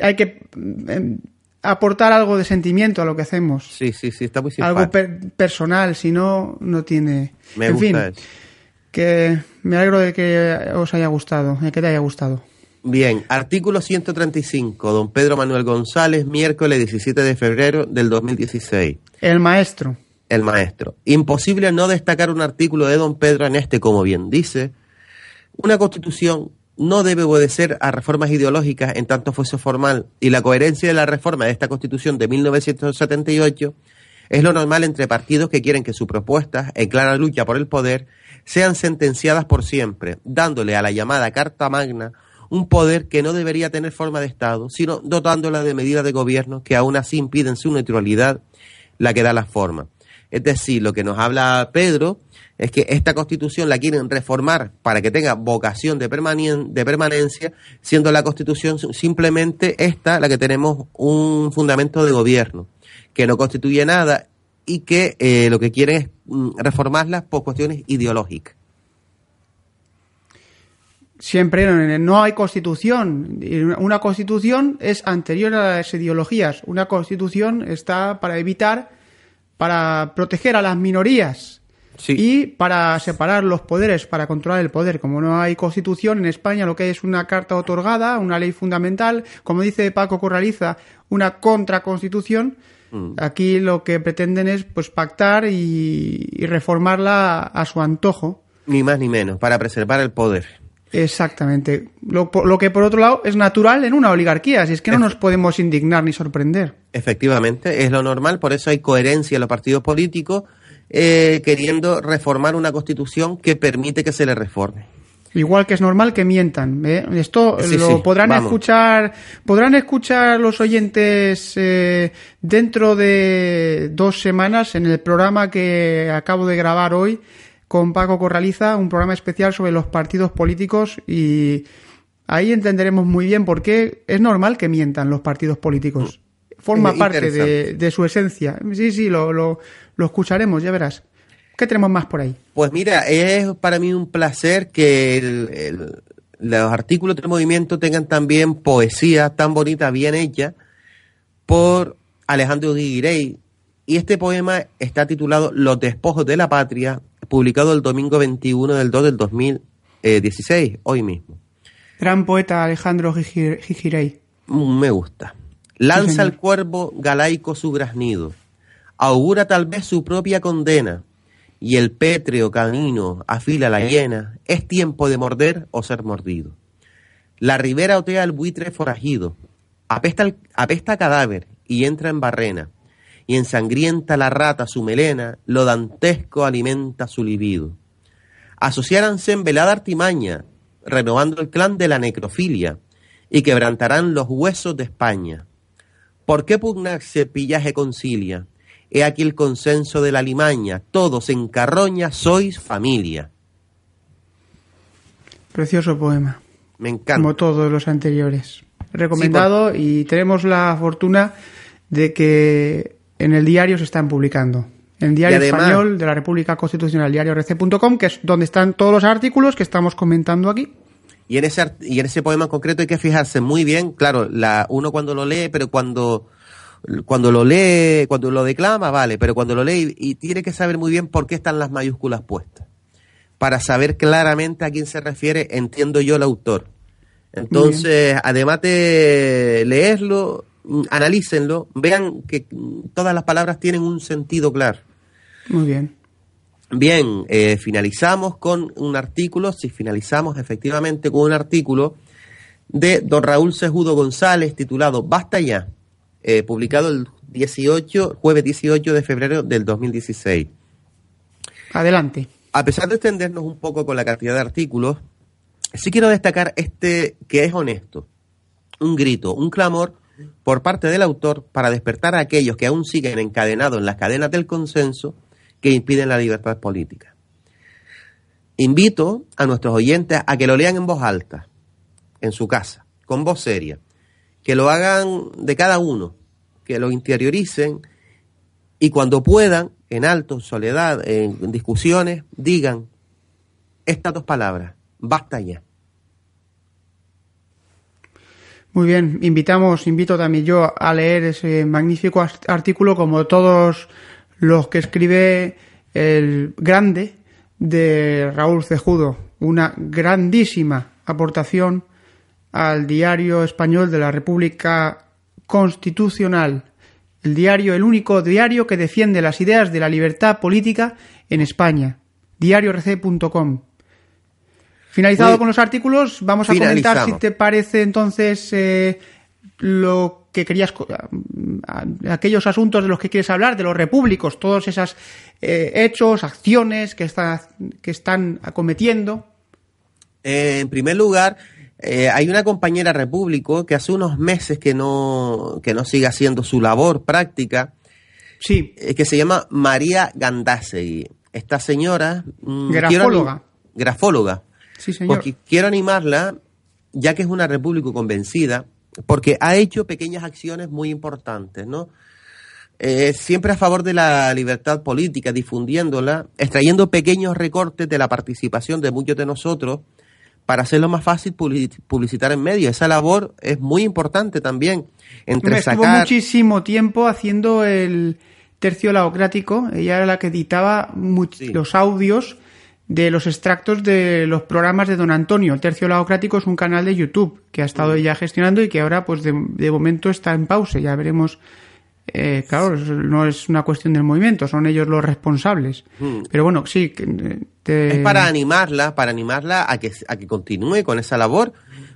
hay que eh, aportar algo de sentimiento a lo que hacemos. Sí, sí, sí, está muy algo simpático. per- personal, si no, no tiene. Me en gusta fin, eso. que me alegro de que os haya gustado, de que te haya gustado. Bien, artículo 135, don Pedro Manuel González, miércoles 17 de febrero del 2016. El maestro. El maestro. Imposible no destacar un artículo de don Pedro en este, como bien dice, una constitución no debe obedecer a reformas ideológicas en tanto fuese formal y la coherencia de la reforma de esta Constitución de 1978 es lo normal entre partidos que quieren que sus propuestas, en clara lucha por el poder, sean sentenciadas por siempre, dándole a la llamada Carta Magna un poder que no debería tener forma de Estado, sino dotándola de medidas de gobierno que aún así impiden su neutralidad, la que da la forma. Es decir, lo que nos habla Pedro es que esta constitución la quieren reformar para que tenga vocación de, de permanencia, siendo la constitución simplemente esta la que tenemos un fundamento de gobierno, que no constituye nada y que eh, lo que quieren es mm, reformarla por cuestiones ideológicas. Siempre no hay constitución. Una constitución es anterior a las ideologías. Una constitución está para evitar, para proteger a las minorías y para separar los poderes, para controlar el poder. Como no hay constitución en España, lo que es una carta otorgada, una ley fundamental, como dice Paco Corraliza, una contraconstitución. Mm. Aquí lo que pretenden es pues pactar y, y reformarla a su antojo. Ni más ni menos, para preservar el poder. Exactamente. Lo, lo, que por otro lado es natural en una oligarquía, así es que no nos podemos indignar ni sorprender. Efectivamente, es lo normal, por eso hay coherencia en los partidos políticos eh, queriendo reformar una constitución que permite que se le reforme. Igual que es normal que mientan. ¿eh? Esto lo podrán escuchar, podrán escuchar los oyentes eh, dentro de dos semanas en el programa que acabo de grabar hoy con Paco Corraliza, un programa especial sobre los partidos políticos y ahí entenderemos muy bien por qué es normal que mientan los partidos políticos. Forma parte de, su esencia. Sí, sí, lo, lo, escucharemos, ya verás. ¿Qué tenemos más por ahí? Pues mira, es para mí un placer que los artículos del movimiento tengan también poesía tan bonita, bien hecha, por Alejandro Guirey. Y este poema está titulado Los despojos de la patria, publicado el domingo 21 del 2 del 2016, hoy mismo. Gran poeta Alejandro Gigirey. Mm, me gusta. Lanza el cuervo galaico su graznido, augura tal vez su propia condena, y el pétreo camino afila la hiena, es tiempo de morder o ser mordido. La ribera otea el buitre forajido, apesta, apesta cadáver y entra en barrena, y ensangrienta la rata su melena, lo dantesco alimenta su libido. Asociáranse en velada artimaña, renovando el clan de la necrofilia, y quebrantarán los huesos de España. ¿Por qué pugnarse pillaje concilia? He aquí el consenso de la limaña, todos en carroña sois familia. Precioso poema. Me encanta. Como todos los anteriores. Recomendado y tenemos la fortuna de que en el diario se están publicando. En el diario español de la República Constitucional, diario rc.com, que es donde están todos los artículos que estamos comentando aquí. Y en ese, y en ese poema en concreto hay que fijarse muy bien, claro, la, uno cuando lo lee, pero cuando, cuando lo lee, cuando lo declama, vale, pero cuando lo lee y, tiene que saber muy bien por qué están las mayúsculas puestas. Para saber claramente a quién se refiere, entiendo yo el autor. Entonces, además de leerlo, analícenlo, vean que todas las palabras tienen un sentido claro. Muy bien. Bien, eh, finalizamos con un artículo, si finalizamos efectivamente con un artículo de don Raúl Sejudo González titulado Basta ya, eh, publicado el 18, jueves 18 de febrero del 2016. Adelante. A pesar de extendernos un poco con la cantidad de artículos, sí quiero destacar este que es honesto, un grito, un clamor por parte del autor para despertar a aquellos que aún siguen encadenados en las cadenas del consenso que impiden la libertad política. Invito a nuestros oyentes a que lo lean en voz alta, en su casa, con voz seria, que lo hagan de cada uno, que lo interioricen y cuando puedan, en alto, en soledad, en discusiones, digan estas dos palabras, basta ya. Muy bien, invitamos, invito también yo a leer ese magnífico artículo como todos los que escribe el grande de Raúl Cejudo, una grandísima aportación al diario español de la República Constitucional, el diario, el único diario que defiende las ideas de la libertad política en España, diariorc.com. Finalizado con los artículos, vamos a comentar si te parece entonces eh, lo que querías, aquellos asuntos de los que quieres hablar, de los repúblicos, todos esos eh, hechos, acciones que, está, que están acometiendo. Eh, en primer lugar, eh, hay una compañera repúblico que hace unos meses que no, que no sigue haciendo su labor práctica, Sí, que se llama María Gandásegui. Esta señora... mm, quiero Grafóloga. Sí, señor. Porque quiero animarla, ya que es una república convencida, porque ha hecho pequeñas acciones muy importantes, ¿no? Eh, siempre a favor de la libertad política, difundiéndola, extrayendo pequeños recortes de la participación de muchos de nosotros para hacerlo más fácil publi- publicitar en medio. Esa labor es muy importante también. Entre Estuvo sacar... muchísimo tiempo haciendo el tercio laocrático. Ella era la que editaba Sí. los audios de los extractos de los programas de Don Antonio. El tercio laocrático es un canal de YouTube que ha estado Mm. ella gestionando y que ahora, pues de, de momento está en pausa. Ya veremos. eh, claro, no es una cuestión del movimiento, son ellos los responsables. Mm. Pero bueno, sí. eh, te- Es para animarla, para animarla a que, a que continúe con esa labor,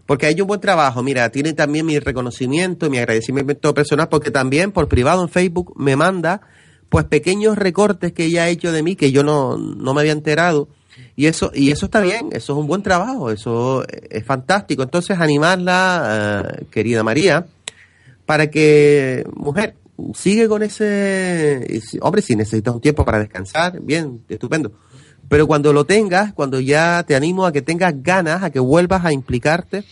porque ha hecho un buen trabajo. Mira, tiene también mi reconocimiento, mi agradecimiento personal, porque también por privado en Facebook me manda pues pequeños recortes que ella ha hecho de mí que yo no, no me había enterado. Y eso, y eso está bien, eso es un buen trabajo, eso es fantástico. Entonces, animarla, eh, querida María, para que, mujer, sigue con ese... Hombre, si necesitas un tiempo para descansar, bien, estupendo. Pero cuando lo tengas, cuando ya te animo a que tengas ganas, a que vuelvas a implicarte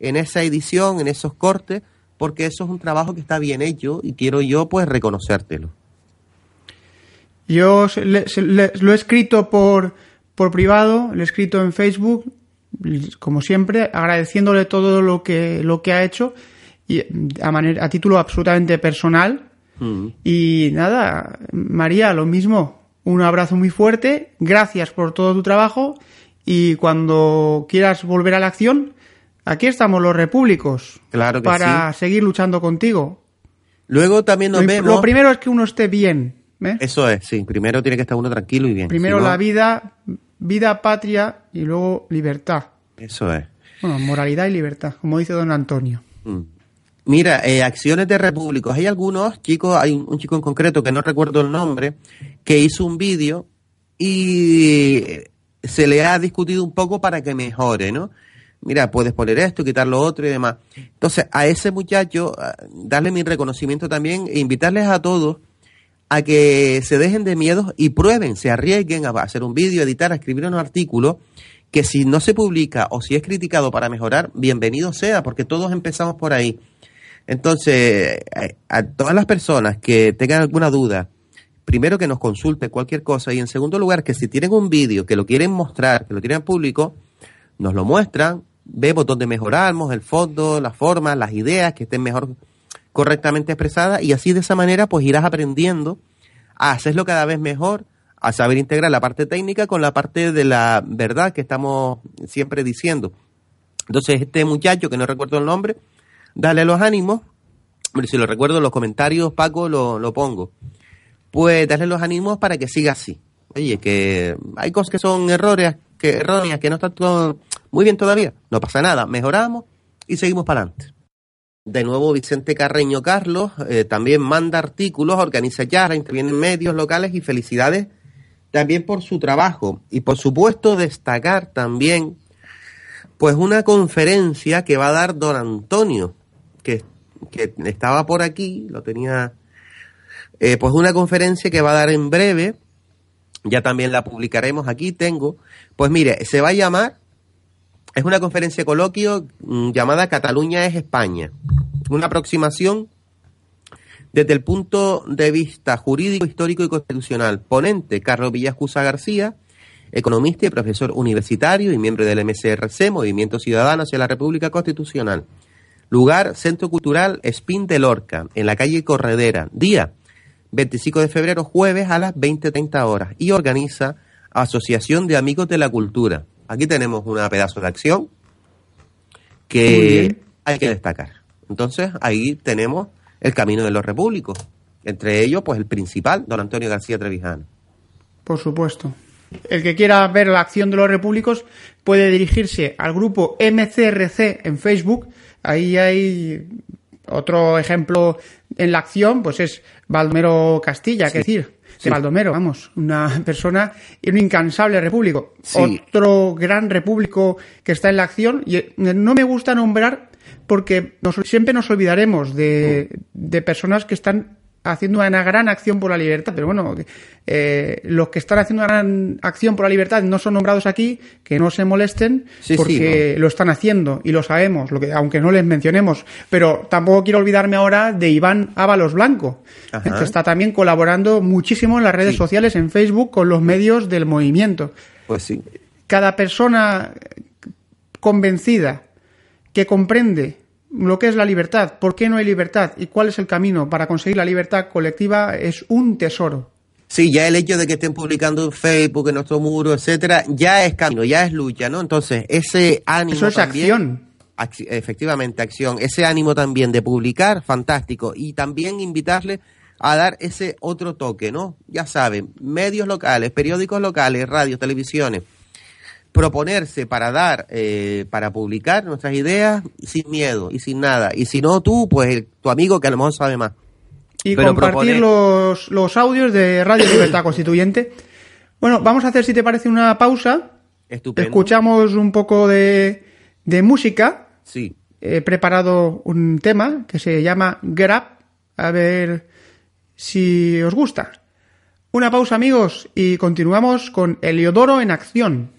en esa edición, en esos cortes, porque eso es un trabajo que está bien hecho y quiero yo pues reconocértelo. Yo le- lo he escrito por, por privado, lo he escrito en Facebook, como siempre, agradeciéndole todo lo que, lo que ha hecho y a, manera, a título absolutamente personal. Mm. Y nada, María, lo mismo, un abrazo muy fuerte, gracias por todo tu trabajo y cuando quieras volver a la acción, aquí estamos los repúblicos Claro que para seguir luchando contigo. Luego también nos Lo, vemos. lo primero es que uno esté bien. ¿eh? Eso es, sí. Primero tiene que estar uno tranquilo y bien. Primero si no- la vida, vida, patria y luego libertad. Eso es. Bueno, moralidad y libertad, como dice don Antonio. Mm. Mira, eh, acciones de repúblicos. Hay algunos chicos, hay un chico en concreto que no recuerdo el nombre, que hizo un vídeo y se le ha discutido un poco para que mejore, ¿no? Mira, puedes poner esto, quitar lo otro y demás. Entonces, a ese muchacho, ah, darle mi reconocimiento también e invitarles a todos a que se dejen de miedos y prueben, se arriesguen a hacer un vídeo, editar, a escribir un artículo que si no se publica o si es criticado para mejorar, bienvenido sea, porque todos empezamos por ahí. Entonces, a, a todas las personas que tengan alguna duda, primero que nos consulten cualquier cosa y en segundo lugar que si tienen un vídeo que lo quieren mostrar, que lo tienen público, nos lo muestran, vemos dónde mejoramos, el fondo, las formas, las ideas que estén mejor correctamente expresadas y así de esa manera pues irás aprendiendo a hacerlo cada vez mejor, a saber integrar la parte técnica con la parte de la verdad que estamos siempre diciendo. Entonces este muchacho, que no recuerdo el nombre, dale los ánimos, Hombre, si lo recuerdo en los comentarios, Paco, lo, lo pongo. Pues darle los ánimos para que siga así. Oye, que hay cosas que son errores, que erróneas, que no están todo muy bien todavía. No pasa nada, mejoramos y seguimos para adelante. De nuevo, Vicente Carreño Carlos eh, también manda artículos, organiza charlas, interviene en medios locales y felicidades también por su trabajo. Y por supuesto, destacar también pues una conferencia que va a dar don Antonio, que, que estaba por aquí, lo tenía, eh, pues una conferencia que va a dar en breve, ya también la publicaremos aquí, tengo, pues mire, se va a llamar, es una conferencia coloquio mm, llamada Cataluña es España, una aproximación desde el punto de vista jurídico, histórico y constitucional. Ponente, Carlos Villascusa García, economista y profesor universitario y miembro del MCRC, Movimiento Ciudadano hacia la República Constitucional. Lugar, Centro Cultural Espín de Lorca, en la calle Corredera. Día, 25 de febrero, jueves a las 20.30 horas. Y organiza Asociación de Amigos de la Cultura. Aquí tenemos una pedazo de acción que hay que destacar. Entonces, ahí tenemos el camino de los repúblicos. Entre ellos, pues el principal, don Antonio García Trevijano. Por supuesto. el que quiera ver la acción de los repúblicos puede dirigirse al grupo MCRC en Facebook. Ahí hay otro ejemplo en la acción, pues es Baldomero Castilla, que decir, Sí. Baldomero, vamos, una persona y un incansable repúblico. Sí. Otro gran repúblico que está en la acción y eh, no me gusta nombrar porque nos- siempre nos olvidaremos de, de personas que están haciendo una gran acción por la libertad, pero bueno, eh, los que están haciendo una gran acción por la libertad no son nombrados aquí, que no se molesten Sí, sí, porque lo están haciendo y lo sabemos, lo que, aunque no les mencionemos, pero tampoco quiero olvidarme ahora de Iván Ábalos Blanco, Ajá. que está también colaborando muchísimo en las redes Sí. sociales, en Facebook, con los medios del movimiento. Pues sí. Cada persona convencida que comprende lo que es la libertad, por qué no hay libertad y cuál es el camino para conseguir la libertad colectiva es un tesoro. Sí, ya el hecho de que estén publicando en Facebook, en nuestro muro, etcétera, ya es camino, ya es lucha, ¿no? Entonces, ese ánimo Eso es también- acción. Acci- efectivamente, acción. Ese ánimo también de publicar, fantástico. Y también invitarle a dar ese otro toque, ¿no? Ya saben, medios locales, periódicos locales, radios, televisiones, proponerse para dar, eh, para publicar nuestras ideas sin miedo y sin nada. Y si no tú, pues el- tu amigo que a lo mejor sabe más. y Pero compartir proponer- los, los audios de Radio Libertad Constituyente. Bueno, vamos a hacer, si te parece, una pausa. Estupendo. Escuchamos un poco de, de música. Sí. He preparado un tema que se llama Grab. A ver si os gusta. Una pausa, amigos, y continuamos con Heliodoro en acción.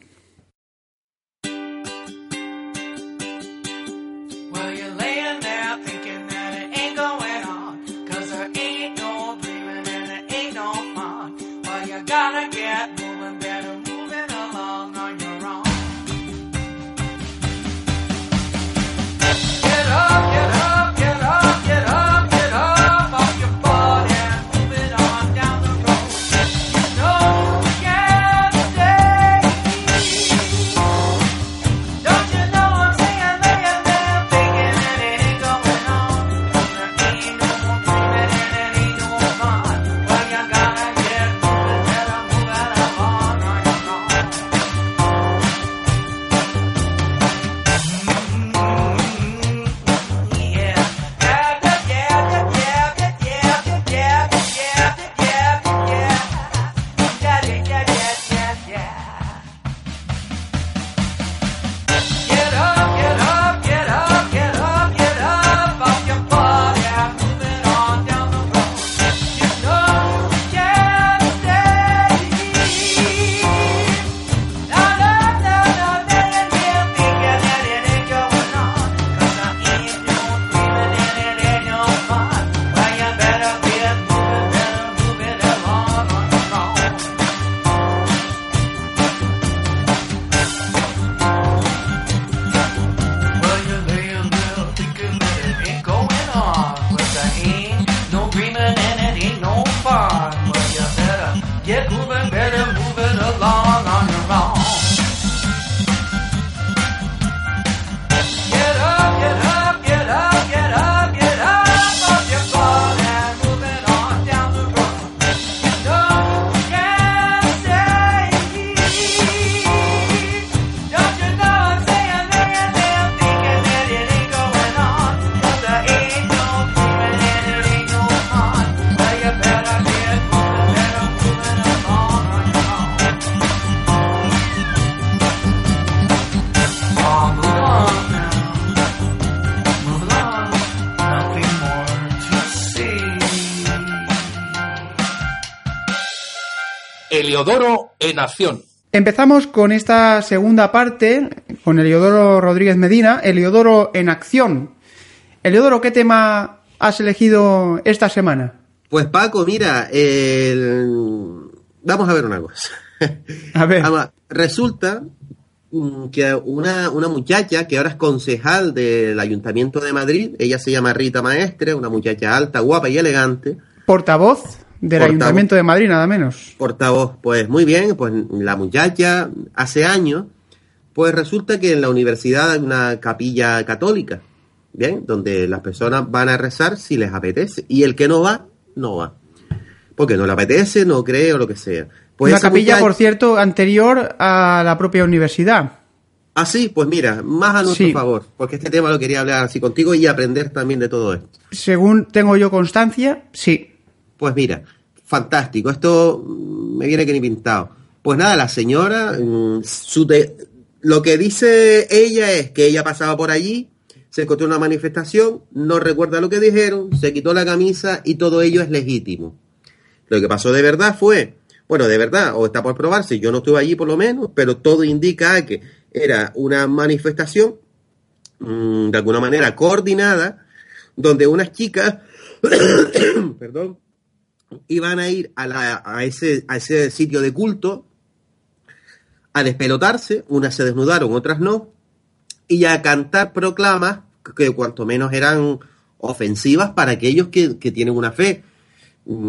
Heliodoro en acción. Empezamos con esta segunda parte, con Eliodoro Rodríguez Medina, Eliodoro en acción. Eliodoro, ¿qué tema has elegido esta semana? Pues Paco, mira, el- vamos a ver una cosa. A ver. Vamos, resulta que una, una muchacha que ahora es concejal del Ayuntamiento de Madrid, ella se llama Rita Maestre, una muchacha alta, guapa y elegante, Portavoz del Portavoz. Ayuntamiento de Madrid, nada menos. portavoz, pues muy bien, pues la muchacha hace años, pues resulta que en la universidad hay una capilla católica, bien, donde las personas van a rezar si les apetece, y el que no va, no va, porque no le apetece, no cree o lo que sea. Pues Una capilla, muchacha- por cierto, anterior a la propia universidad. Ah, sí, pues mira, más a nuestro Sí. favor, porque este tema lo quería hablar así contigo y aprender también de todo esto. Según tengo yo constancia, sí. Pues mira, fantástico, esto me viene que ni pintado. Pues nada, la señora, mm, su lo que dice ella es que ella pasaba por allí, se encontró en una manifestación, no recuerda lo que dijeron, se quitó la camisa y todo ello es legítimo. Lo que pasó de verdad fue, bueno, de verdad, o está por probarse, yo no estuve allí por lo menos, pero todo indica que era una manifestación mm, de alguna manera coordinada, donde unas chicas, perdón, iban a ir a, la- a ese, a ese sitio de culto a despelotarse, unas se desnudaron, otras no, y a cantar proclamas que cuanto menos eran ofensivas para aquellos que, que tienen una fe.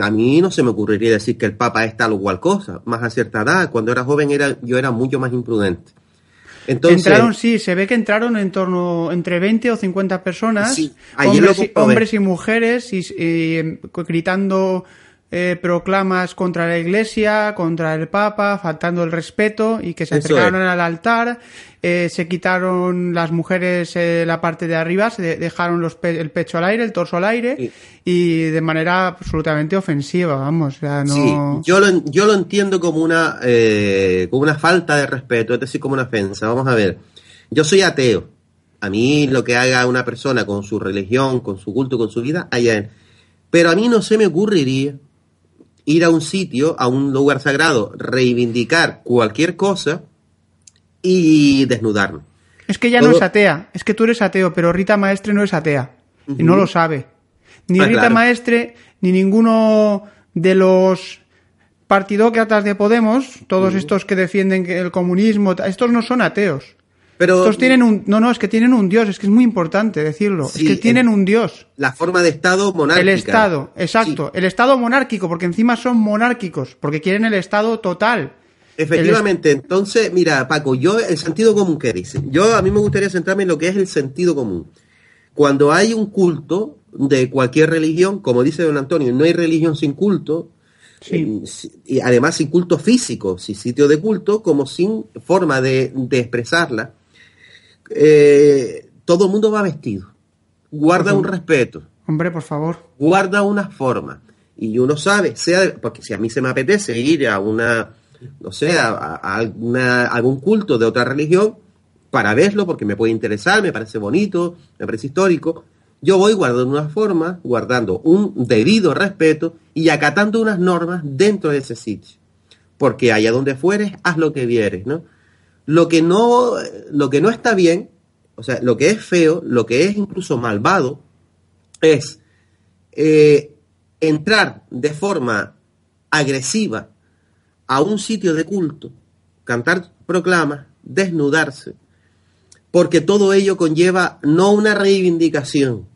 A mí no se me ocurriría decir que el Papa es tal o cual cosa, más a cierta edad, cuando era joven era, yo era mucho más imprudente. Entonces, entraron, sí, se ve que entraron en torno entre 20 o 50 personas, Sí, ayer lo hombres, y, mujeres, y, y, gritando eh, proclamas contra la Iglesia, contra el Papa, faltando el respeto, y que se acercaron al altar, eh, se quitaron las mujeres eh, la parte de arriba, se de- dejaron los pe- el pecho al aire, el torso al aire, Sí. y de manera absolutamente ofensiva, vamos, o sea, no... Sí, yo lo, yo lo entiendo como una, eh, como una falta de respeto, es decir, como una ofensa. Vamos a ver, yo soy ateo. A mí lo que haga una persona con su religión, con su culto, con su vida, allá él. Pero a mí no se me ocurriría ir a un sitio, a un lugar sagrado, reivindicar cualquier cosa y desnudarme. Es que ella no es atea, es que tú eres ateo, pero Rita Maestre no es atea y no lo sabe. Ni Ah, Rita claro. Maestre ni ninguno de los partidócratas de Podemos, todos estos que defienden el comunismo, estos no son ateos. Pero Estos tienen un no, no, es que tienen un dios, es que es muy importante decirlo, Sí, es que tienen un dios. la forma de Estado monárquica. El Estado, exacto, el Estado monárquico, porque encima son monárquicos, porque quieren el Estado total. Efectivamente, entonces, mira, Paco, yo el sentido común que dice, yo a mí me gustaría centrarme en lo que es el sentido común. Cuando hay un culto de cualquier religión, como dice don Antonio, no hay religión sin culto, Sí. y además sin culto físico, sin sitio de culto, como sin forma de, de expresarla, eh, todo el mundo va vestido, guarda un respeto, Hombre, por favor. guarda una forma. Y uno sabe, sea, porque si a mí se me apetece ir a una, no sé, a, alguna- algún culto de otra religión, para verlo, porque me puede interesar, me parece bonito, me parece histórico, yo voy guardando una forma, guardando un debido respeto y acatando unas normas dentro de ese sitio. Porque allá donde fueres, haz lo que vieres, ¿no? Lo que no, lo que no está bien, o sea, lo que es feo, lo que es incluso malvado, es eh, entrar de forma agresiva a un sitio de culto, cantar proclamas, desnudarse, porque todo ello conlleva no una reivindicación,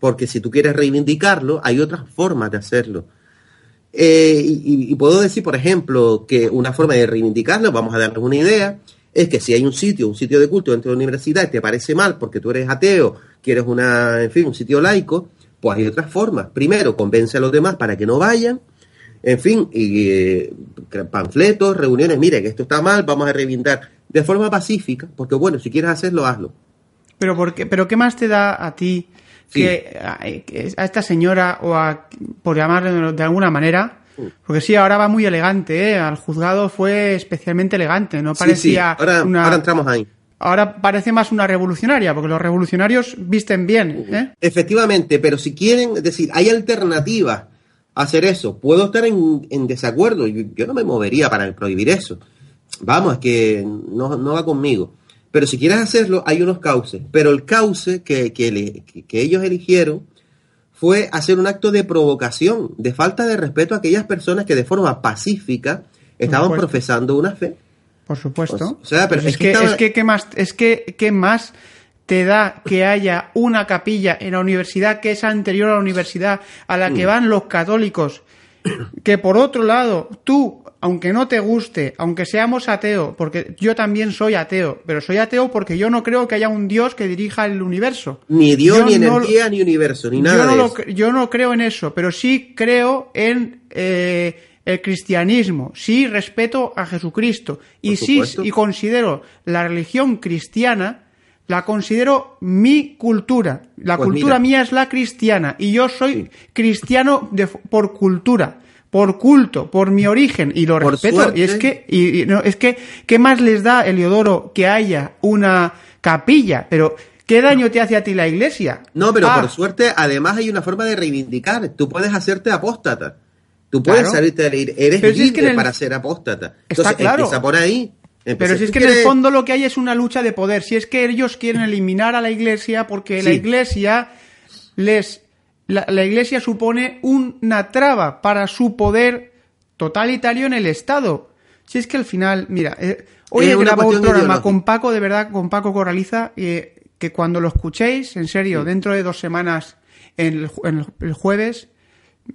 porque si tú quieres reivindicarlo, hay otras formas de hacerlo. Eh, y, puedo decir, por ejemplo, que una forma de reivindicarlo, vamos a darles una idea, es que si hay un sitio, un sitio de culto dentro de la universidad y te parece mal porque tú eres ateo, quieres una, en fin, un sitio laico, pues hay otras formas. Primero, convence a los demás para que no vayan, en fin, y eh, panfletos, reuniones, mire que esto está mal, vamos a reivindicar de forma pacífica, porque bueno, si quieres hacerlo, hazlo. Pero, por qué, pero ¿qué más te da a ti Sí. que a, que a esta señora o a, por llamarle de alguna manera? Porque sí, ahora va muy elegante, ¿eh? Al juzgado fue especialmente elegante, no Sí, sí, parecía ahora, una... ahora entramos ahí. ahora parece más una revolucionaria, porque los revolucionarios visten bien, ¿eh? Efectivamente, pero si quieren, es decir, hay alternativas a hacer eso. Puedo estar en, en desacuerdo, yo, yo no me movería para prohibir eso. Vamos, es que no, no va conmigo. Pero si quieres hacerlo, hay unos cauces. Pero el cauce que, que- que ellos eligieron fue hacer un acto de provocación, de falta de respeto a aquellas personas que de forma pacífica estaban profesando una fe. Por supuesto. O sea, pero Pues es es, que que, estaba- es que, ¿qué más, es que, ¿qué más te da que haya una capilla en la universidad que es anterior a la universidad a la Mm. que van los católicos? Que por otro lado, tú, aunque no te guste, aunque seamos ateo, porque yo también soy ateo, pero soy ateo porque yo no creo que haya un Dios que dirija el universo. Ni Dios, Yo ni no- energía, ni universo, ni yo nada no, de lo eso. yo no creo en eso, pero sí creo en eh, el cristianismo, sí respeto a Jesucristo y sí y considero la religión cristiana la considero mi cultura. La Pues cultura mira. mía es la cristiana y yo soy cristiano de- por cultura, por culto, por mi origen y lo Por respeto. suerte. Y es que y, y no, es que qué más les da Eliodoro que haya una capilla, pero ¿qué daño te hace a ti la iglesia? No, pero Ah, por suerte, además hay una forma de reivindicar. Tú puedes hacerte apóstata. Tú puedes Claro. salirte de la. Eres Pero si es libre que en el- para ser apóstata. Está Entonces, claro. empieza por ahí. Pero si es ¿tú que en el fondo lo que hay es una lucha de poder. Si es que ellos quieren eliminar a la iglesia porque la iglesia les. La, la iglesia supone una traba para su poder totalitario en el Estado. Si es que al final, mira, eh, hoy he grabado un programa con Paco, de verdad, con Paco Corraliza, eh, que cuando lo escuchéis, en serio, dentro de dos semanas, en el, en el- jueves,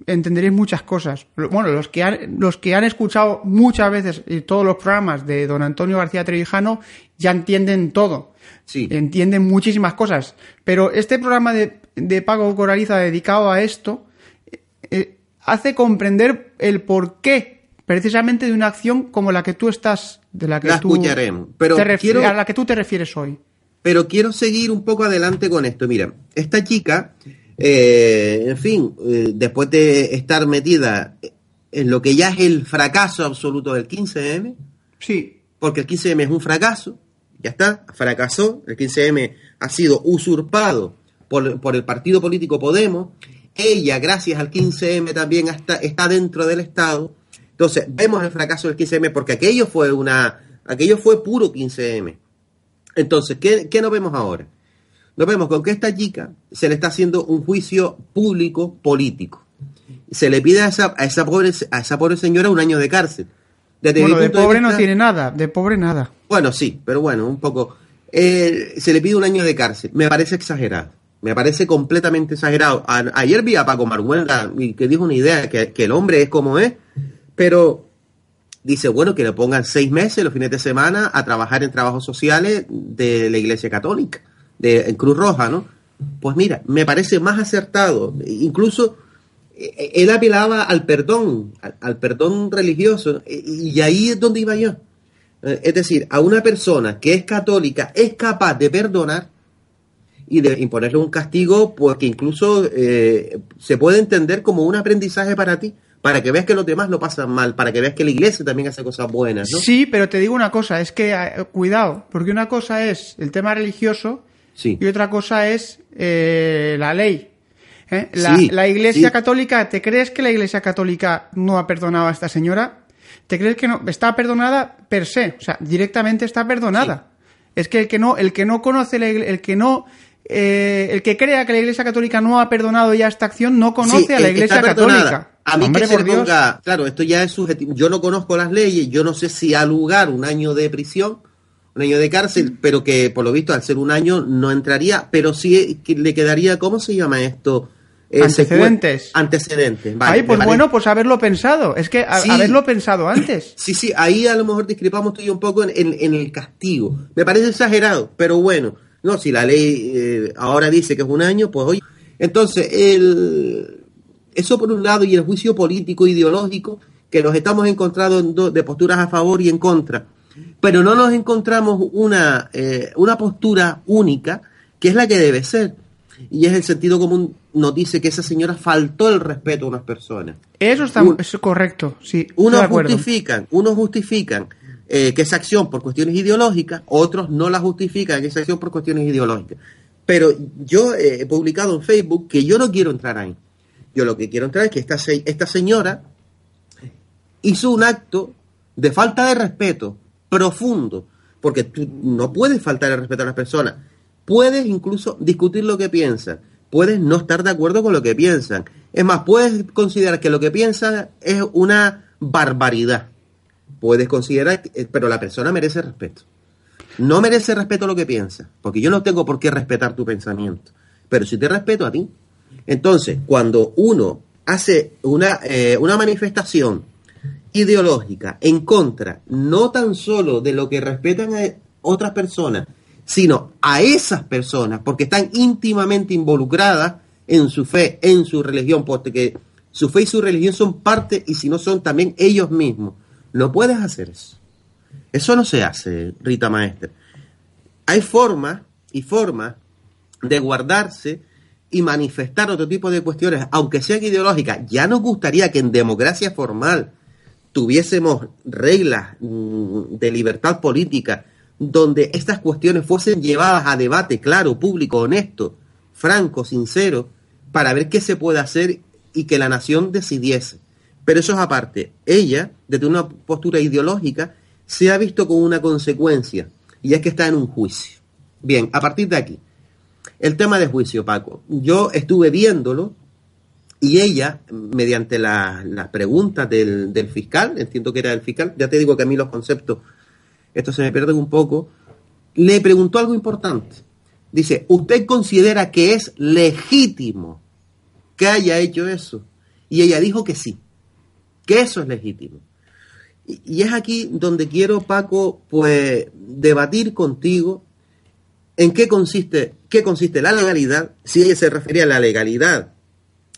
entenderéis muchas cosas. Bueno, los que han, los que han escuchado muchas veces y todos los programas de don Antonio García Trevijano ya entienden todo. Sí. Entienden muchísimas cosas. Pero este programa de, de Paco Coraliza dedicado a esto eh, hace comprender el porqué precisamente de una acción como la que tú estás, de la que La tú escucharemos, pero te quiero- a la que tú te refieres hoy. Pero quiero seguir un poco adelante con esto. Mira, esta chica, eh, en fin, eh, después de estar metida en lo que ya es el fracaso absoluto del 15M, Sí, porque el 15M es un fracaso, ya está, fracasó, el 15M ha sido usurpado por, por el partido político Podemos, ella, gracias al 15M, también está, está dentro del Estado, entonces vemos el fracaso del 15M porque aquello fue una, aquello fue puro 15M. Entonces, ¿qué, qué nos vemos ahora? Nos vemos con que esta chica se le está haciendo un juicio público político. Se le pide a esa, a esa, pobre, a esa pobre señora un año de cárcel. Desde bueno, de pobre no vista- tiene nada, de pobre nada. bueno, sí, pero bueno, un poco. Eh, se le pide un año de cárcel. Me parece exagerado. Me parece completamente exagerado. Ayer vi a Paco Marguela y que dijo una idea, que, el hombre es como es, pero dice, bueno, que le pongan seis meses los fines de semana a trabajar en trabajos sociales de la Iglesia Católica, de Cruz Roja, ¿no? Pues mira, me parece más acertado. Incluso eh, él apelaba al perdón, al, perdón religioso, y, y ahí es donde iba yo. Eh, Es decir, a una persona que es católica es capaz de perdonar y de imponerle un castigo, pues que incluso eh, se puede entender como un aprendizaje para ti, para que veas que los demás lo pasan mal, para que veas que la iglesia también hace cosas buenas, ¿no? Sí, pero te digo una cosa, es que eh, cuidado, porque una cosa es el tema religioso Sí. y otra cosa es eh, la ley. ¿eh? La, Sí, la Iglesia sí. Católica, ¿te crees que la Iglesia Católica no ha perdonado a esta señora? ¿Te crees que no? Está perdonada per se, o sea, directamente está perdonada. Es que el que no, el que no conoce la igle- el que no, eh, el que crea que la Iglesia Católica no ha perdonado ya esta acción no conoce Sí, a la eh, Iglesia. Católica. A mí Hombre, que se por le Dios. ponga, claro, esto ya es subjetivo. Yo no conozco las leyes, yo no sé si ha lugar un año de prisión, un año de cárcel, pero que por lo visto al ser un año no entraría, pero sí le quedaría, ¿cómo se llama esto? Eh, Antecedentes. Antecedentes. vale, Ay, pues bueno, pues haberlo pensado. Es que a- Sí. haberlo pensado antes. Sí, sí, ahí a lo mejor discrepamos tú y yo un poco en, en- en el castigo. Me parece exagerado, pero bueno, no, si la ley eh, ahora dice que es un año, pues hoy. Entonces, el, eso por un lado y el juicio político ideológico que nos estamos encontrando en do- de posturas a favor y en contra, pero no nos encontramos una, eh, una postura única que es la que debe ser. Y es el sentido común nos dice que esa señora faltó el respeto a unas personas. Eso está Un- eso es correcto, sí. Unos justifican, unos justifican eh, que esa acción por cuestiones ideológicas, otros no la justifican esa acción por cuestiones ideológicas. Pero yo eh, he publicado en Facebook que yo no quiero entrar ahí. Yo lo que quiero entrar es que esta, esta señora hizo un acto de falta de respeto profundo, porque no puedes faltar el respeto a las personas. Puedes incluso discutir lo que piensan, puedes no estar de acuerdo con lo que piensan. Es más, puedes considerar que lo que piensan es una barbaridad. Puedes considerar, eh, pero la persona merece respeto. No merece respeto lo que piensa, porque yo no tengo por qué respetar tu pensamiento, pero sí te respeto a ti. Entonces, cuando uno hace una, eh, una manifestación ideológica en contra, no tan solo de lo que respetan a otras personas, sino a esas personas, porque están íntimamente involucradas en su fe, en su religión, porque Su fe y su religión son parte y si no son también ellos mismos. No puedes hacer eso. Eso no se hace, Rita Maestra. Hay formas y formas de guardarse y manifestar otro tipo de cuestiones, aunque sean ideológicas. Ya nos gustaría que en democracia formal tuviésemos reglas mm, de libertad política donde estas cuestiones fuesen llevadas a debate claro, público, honesto, franco, sincero, para ver qué se puede hacer y que la nación decidiese. Pero eso es aparte. Ella, desde una postura ideológica, se ha visto con una consecuencia, y es que está en un juicio. Bien, a partir de aquí, el tema de juicio, Paco. Yo estuve viéndolo y ella, mediante la- las preguntas del, del fiscal, entiendo que era el fiscal, ya te digo que a mí los conceptos, esto se me pierden un poco, le preguntó algo importante. Dice, ¿usted considera que es legítimo que haya hecho eso? Y ella dijo que sí, que eso es legítimo. Y, y es aquí donde quiero, Paco, pues debatir contigo en qué consiste, qué consiste la legalidad, si ella se refería a la legalidad,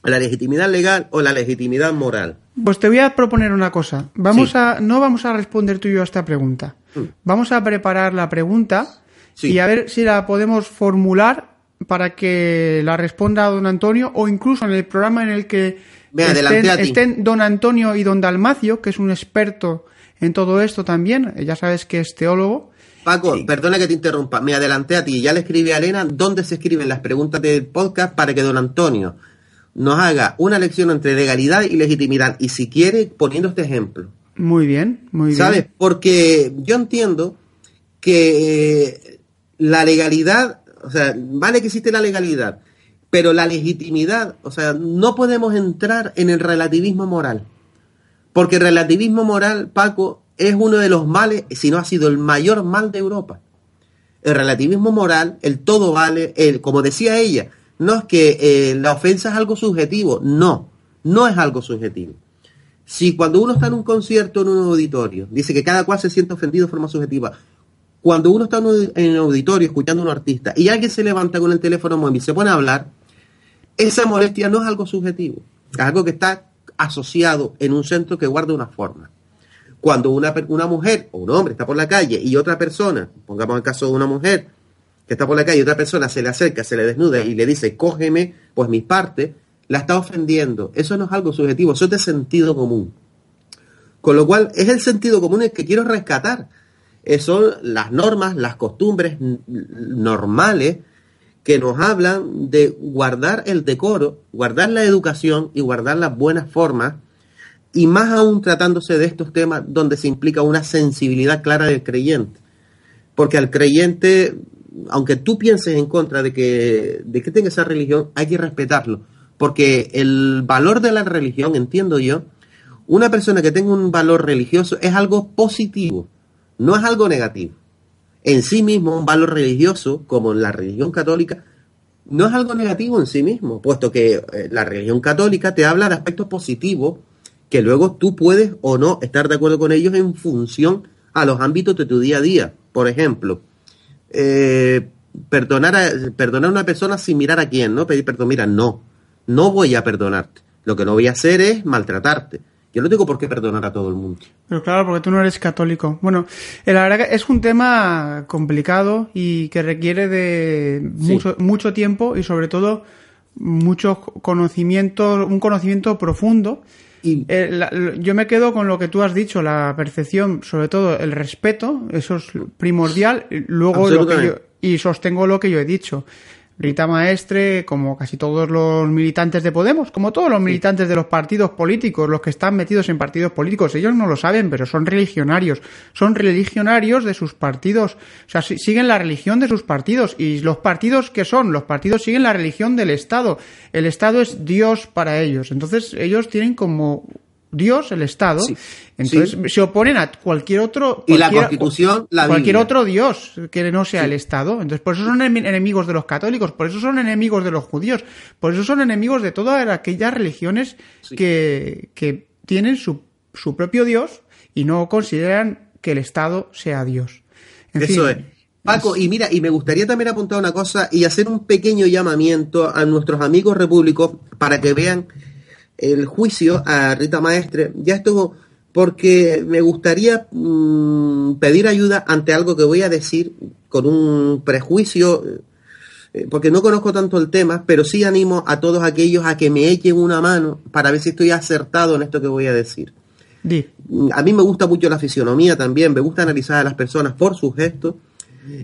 a la legitimidad legal o la legitimidad moral. Pues te voy a proponer una cosa. Vamos a, no vamos a responder tú y yo a esta pregunta. Mm. Vamos a preparar la pregunta Sí. y a ver si la podemos formular para que la responda don Antonio o incluso en el programa en el que Venga, adelante a ti. estén don Antonio y don Dalmacio, que es un experto en todo esto también. Ya sabes que es teólogo. Paco, perdona que te interrumpa, me adelanté a ti, ya le escribí a Elena dónde se escriben las preguntas del podcast para que don Antonio nos haga una lección entre legalidad y legitimidad, y si quiere, poniendo este ejemplo. Muy bien, muy bien. ¿Sabes? Porque yo entiendo que eh, la legalidad, o sea, vale que existe la legalidad, pero la legitimidad, o sea, no podemos entrar en el relativismo moral. Porque el relativismo moral, Paco, es uno de los males, si no ha sido el mayor mal de Europa. El relativismo moral, el todo vale, el, como decía ella, no es que eh, la ofensa es algo subjetivo, no, no es algo subjetivo. Si cuando uno está en un concierto, en un auditorio, dice que cada cual se siente ofendido de forma subjetiva, cuando uno está en un- auditorio escuchando a un artista y alguien se levanta con el teléfono móvil y se pone a hablar, esa molestia no es algo subjetivo, es algo que está asociado en un centro que guarda una forma. Cuando una, una mujer o un hombre está por la calle y otra persona, pongamos el caso de una mujer que está por la calle y otra persona se le acerca, se le desnuda y le dice, cógeme, pues mis partes, la está ofendiendo. Eso no es algo subjetivo, eso es de sentido común. Con lo cual, es el sentido común el que quiero rescatar. Eh, son las normas, las costumbres normales que nos hablan de guardar el decoro, guardar la educación y guardar las buenas formas, y más aún tratándose de estos temas donde se implica una sensibilidad clara del creyente. Porque al creyente, aunque tú pienses en contra de que, de que tenga esa religión, hay que respetarlo. Porque el valor de la religión, entiendo yo, una persona que tenga un valor religioso es algo positivo, no es algo negativo. En sí mismo, un valor religioso, como en la religión católica, no es algo negativo en sí mismo, puesto que eh, la religión católica te habla de aspectos positivos que luego tú puedes o no estar de acuerdo con ellos en función a los ámbitos de tu día a día. Por ejemplo, eh, perdonar, a, perdonar a una persona sin mirar a quién, ¿no? Pedir perdón, mira, no, no voy a perdonarte. Lo que no voy a hacer es maltratarte. Yo no tengo por qué perdonar a todo el mundo. Pero claro, porque tú no eres católico. Bueno, eh, la verdad que es un tema complicado y que requiere de mucho, mucho tiempo y sobre todo mucho conocimiento, un conocimiento profundo. Eh, la- lo- yo me quedo con lo que tú has dicho, la percepción, sobre todo el respeto, eso es primordial. y Luego lo que yo, y sostengo lo que yo he dicho. Rita Maestre, como casi todos los militantes de Podemos, como todos los militantes de los partidos políticos, los que están metidos en partidos políticos, ellos no lo saben, pero son religionarios, son religionarios de sus partidos, o sea, si- siguen la religión de sus partidos, y los partidos que son, los partidos siguen la religión del Estado, el Estado es Dios para ellos, entonces ellos tienen como Dios el Estado, entonces sí. se oponen a cualquier otro Y la Constitución, la cualquier Biblia. otro Dios que no sea el Estado. Entonces, por eso son enemi- enemigos de los católicos, por eso son enemigos de los judíos, por eso son enemigos de todas aquellas religiones que, que tienen su, su propio Dios y no consideran que el Estado sea Dios. En Eso fin, es. Paco, y mira, y me gustaría también apuntar una cosa y hacer un pequeño llamamiento a nuestros amigos repúblicos para que vean el juicio a Rita Maestre, ya esto porque me gustaría mm, pedir ayuda ante algo que voy a decir con un prejuicio, eh, porque no conozco tanto el tema, pero sí animo a todos aquellos a que me echen una mano para ver si estoy acertado en esto que voy a decir. Di. A mí me gusta mucho la fisionomía también, me gusta analizar a las personas por sus gestos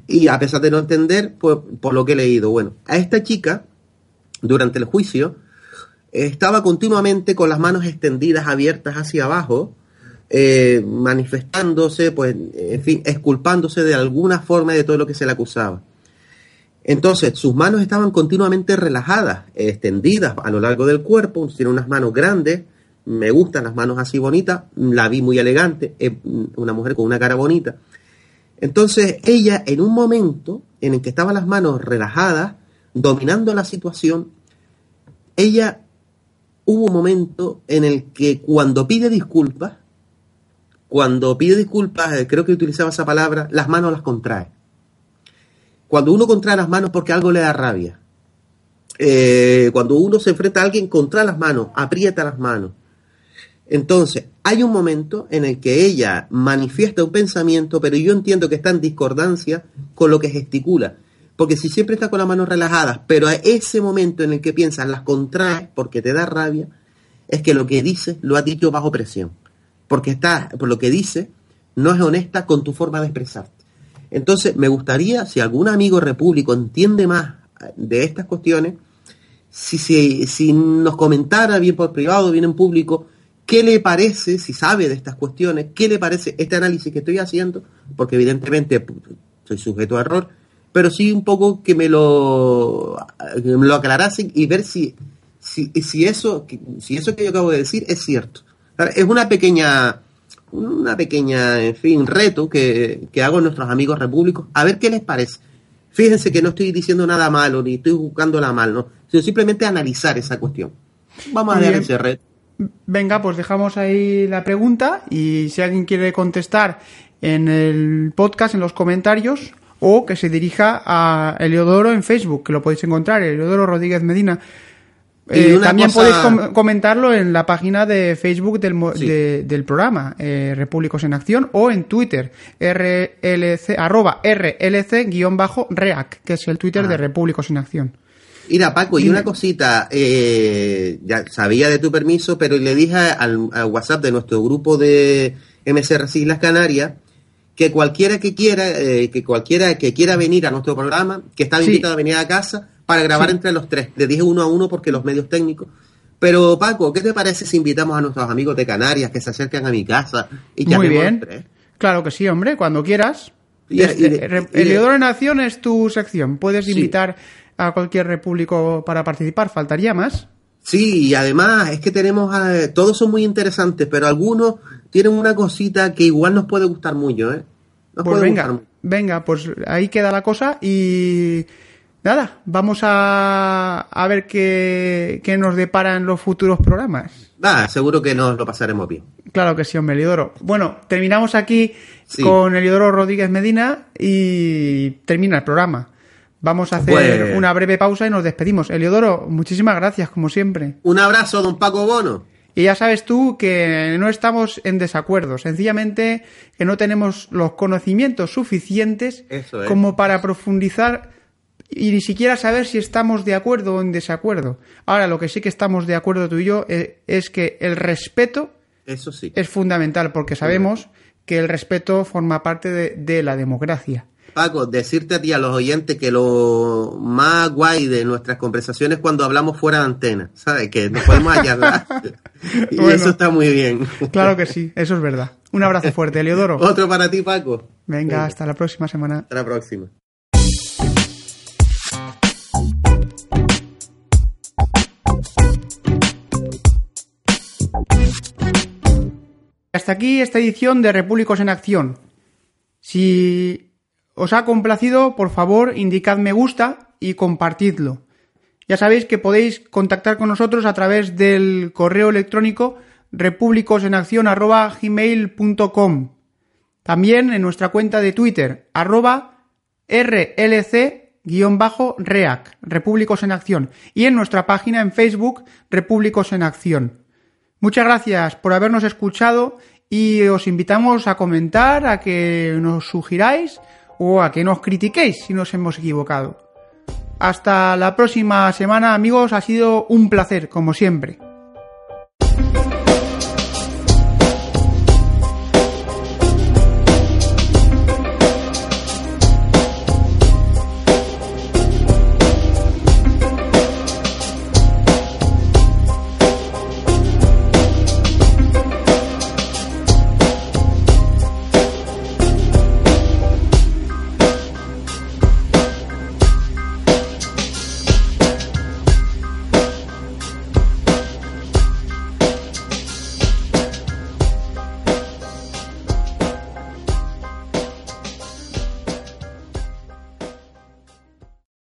y a pesar de no entender, pues por lo que he leído. Bueno, a esta chica, durante el juicio, estaba continuamente con las manos extendidas, abiertas hacia abajo, eh, manifestándose, pues, en fin, exculpándose de alguna forma de todo lo que se le acusaba. Entonces, sus manos estaban continuamente relajadas, extendidas a lo largo del cuerpo, tiene unas manos grandes, me gustan las manos así bonitas, la vi muy elegante, una mujer con una cara bonita. Entonces, ella en un momento en el que estaban las manos relajadas, dominando la situación, ella hubo un momento en el que cuando pide disculpas, cuando pide disculpas, eh, creo que utilizaba esa palabra, las manos las contrae. Cuando uno contrae las manos porque algo le da rabia. Eh, cuando uno se enfrenta a alguien, contrae las manos, aprieta las manos. Entonces, hay un momento en el que ella manifiesta un pensamiento, pero yo entiendo que está en discordancia con lo que gesticula. Porque si siempre está con las manos relajadas, pero a ese momento en el que piensas las contraes porque te da rabia, es que lo que dice lo ha dicho bajo presión. Porque está, por lo que dice, no es honesta con tu forma de expresarte. Entonces, me gustaría, si algún amigo repúblico entiende más de estas cuestiones, si, si, nos comentara bien por privado, bien en público, qué le parece, si sabe de estas cuestiones, qué le parece este análisis que estoy haciendo, porque evidentemente soy sujeto a error, pero sí un poco que me lo, que me lo aclarasen y ver si, si, si, eso, si eso que yo acabo de decir es cierto. Es una pequeña, una pequeña, en fin, reto que, que hago a nuestros amigos repúblicos, a ver qué les parece. Fíjense que no estoy diciendo nada malo, ni estoy buscándola mal, ¿no? Sino simplemente analizar esa cuestión. Vamos a bien. ese reto. Venga, pues dejamos ahí la pregunta y si alguien quiere contestar en el podcast, en los comentarios, o que se dirija a Eliodoro en Facebook, que lo podéis encontrar, Eliodoro Rodríguez Medina. Eh, también cosa- podéis com- comentarlo en la página de Facebook del, mo- Sí. de- del programa, eh, Repúblicos en Acción, o en Twitter, RLC, arroba RLC-REAC, que es el Twitter Ah. de Repúblicos en Acción. Mira, Paco, y una cosita, eh, ya sabía de tu permiso, pero le dije al, al WhatsApp de nuestro grupo de MCRC Islas Canarias que cualquiera que quiera, eh, que cualquiera que quiera venir a nuestro programa, que estaba Sí. invitado a venir a casa para grabar Sí. entre los tres. Le dije uno a uno porque los medios técnicos. Pero Paco, ¿qué te parece si invitamos a nuestros amigos de Canarias que se acerquen a mi casa y Muy bien. tres? Claro que sí, hombre, cuando quieras. Y- Este, y- Re- y- Acción es tu sección. Puedes Sí. invitar a cualquier repúblico para participar. Faltaría más. Sí, y además es que tenemos, eh, todos son muy interesantes, pero algunos tienen una cosita que igual nos puede gustar mucho, ¿eh? Nos Pues puede venga, gustar venga, pues ahí queda la cosa y nada, vamos a, a ver qué, qué nos deparan los futuros programas. Ah, seguro que nos lo pasaremos bien. Claro que sí, hombre, Eliodoro. Bueno, terminamos aquí Sí. con Eliodoro Rodríguez Medina y termina el programa. Vamos a hacer Pues- una breve pausa y nos despedimos. Eliodoro, muchísimas gracias, como siempre. Un abrazo, don Paco Bono. Y ya sabes tú que no estamos en desacuerdo, sencillamente que no tenemos los conocimientos suficientes Eso es. como para profundizar y ni siquiera saber si estamos de acuerdo o en desacuerdo. Ahora, lo que sí que estamos de acuerdo tú y yo eh, es que el respeto Eso sí. es fundamental porque sabemos que el respeto forma parte de, de la democracia. Paco, decirte a ti, a los oyentes, que lo más guay de nuestras conversaciones es cuando hablamos fuera de antena, ¿sabes? Que nos podemos hallar. y Bueno. eso está muy bien. Claro que sí, eso es verdad. Un abrazo fuerte, Eliodoro. Otro para ti, Paco. Venga, hasta la próxima semana. Hasta la próxima. Hasta aquí esta edición de Repúblicos en Acción. Si os ha complacido, por favor, indicad me gusta y compartidlo. Ya sabéis que podéis contactar con nosotros a través del correo electrónico republicosenaccion@gmail.com. También en nuestra cuenta de Twitter, arroba RLC-REAC, Repúblicos en Acción. Y en nuestra página en Facebook, Repúblicos en Acción. Muchas gracias por habernos escuchado y os invitamos a comentar, a que nos sugiráis o a que nos critiquéis si nos hemos equivocado. Hasta la próxima semana amigos, ha sido un placer como siempre.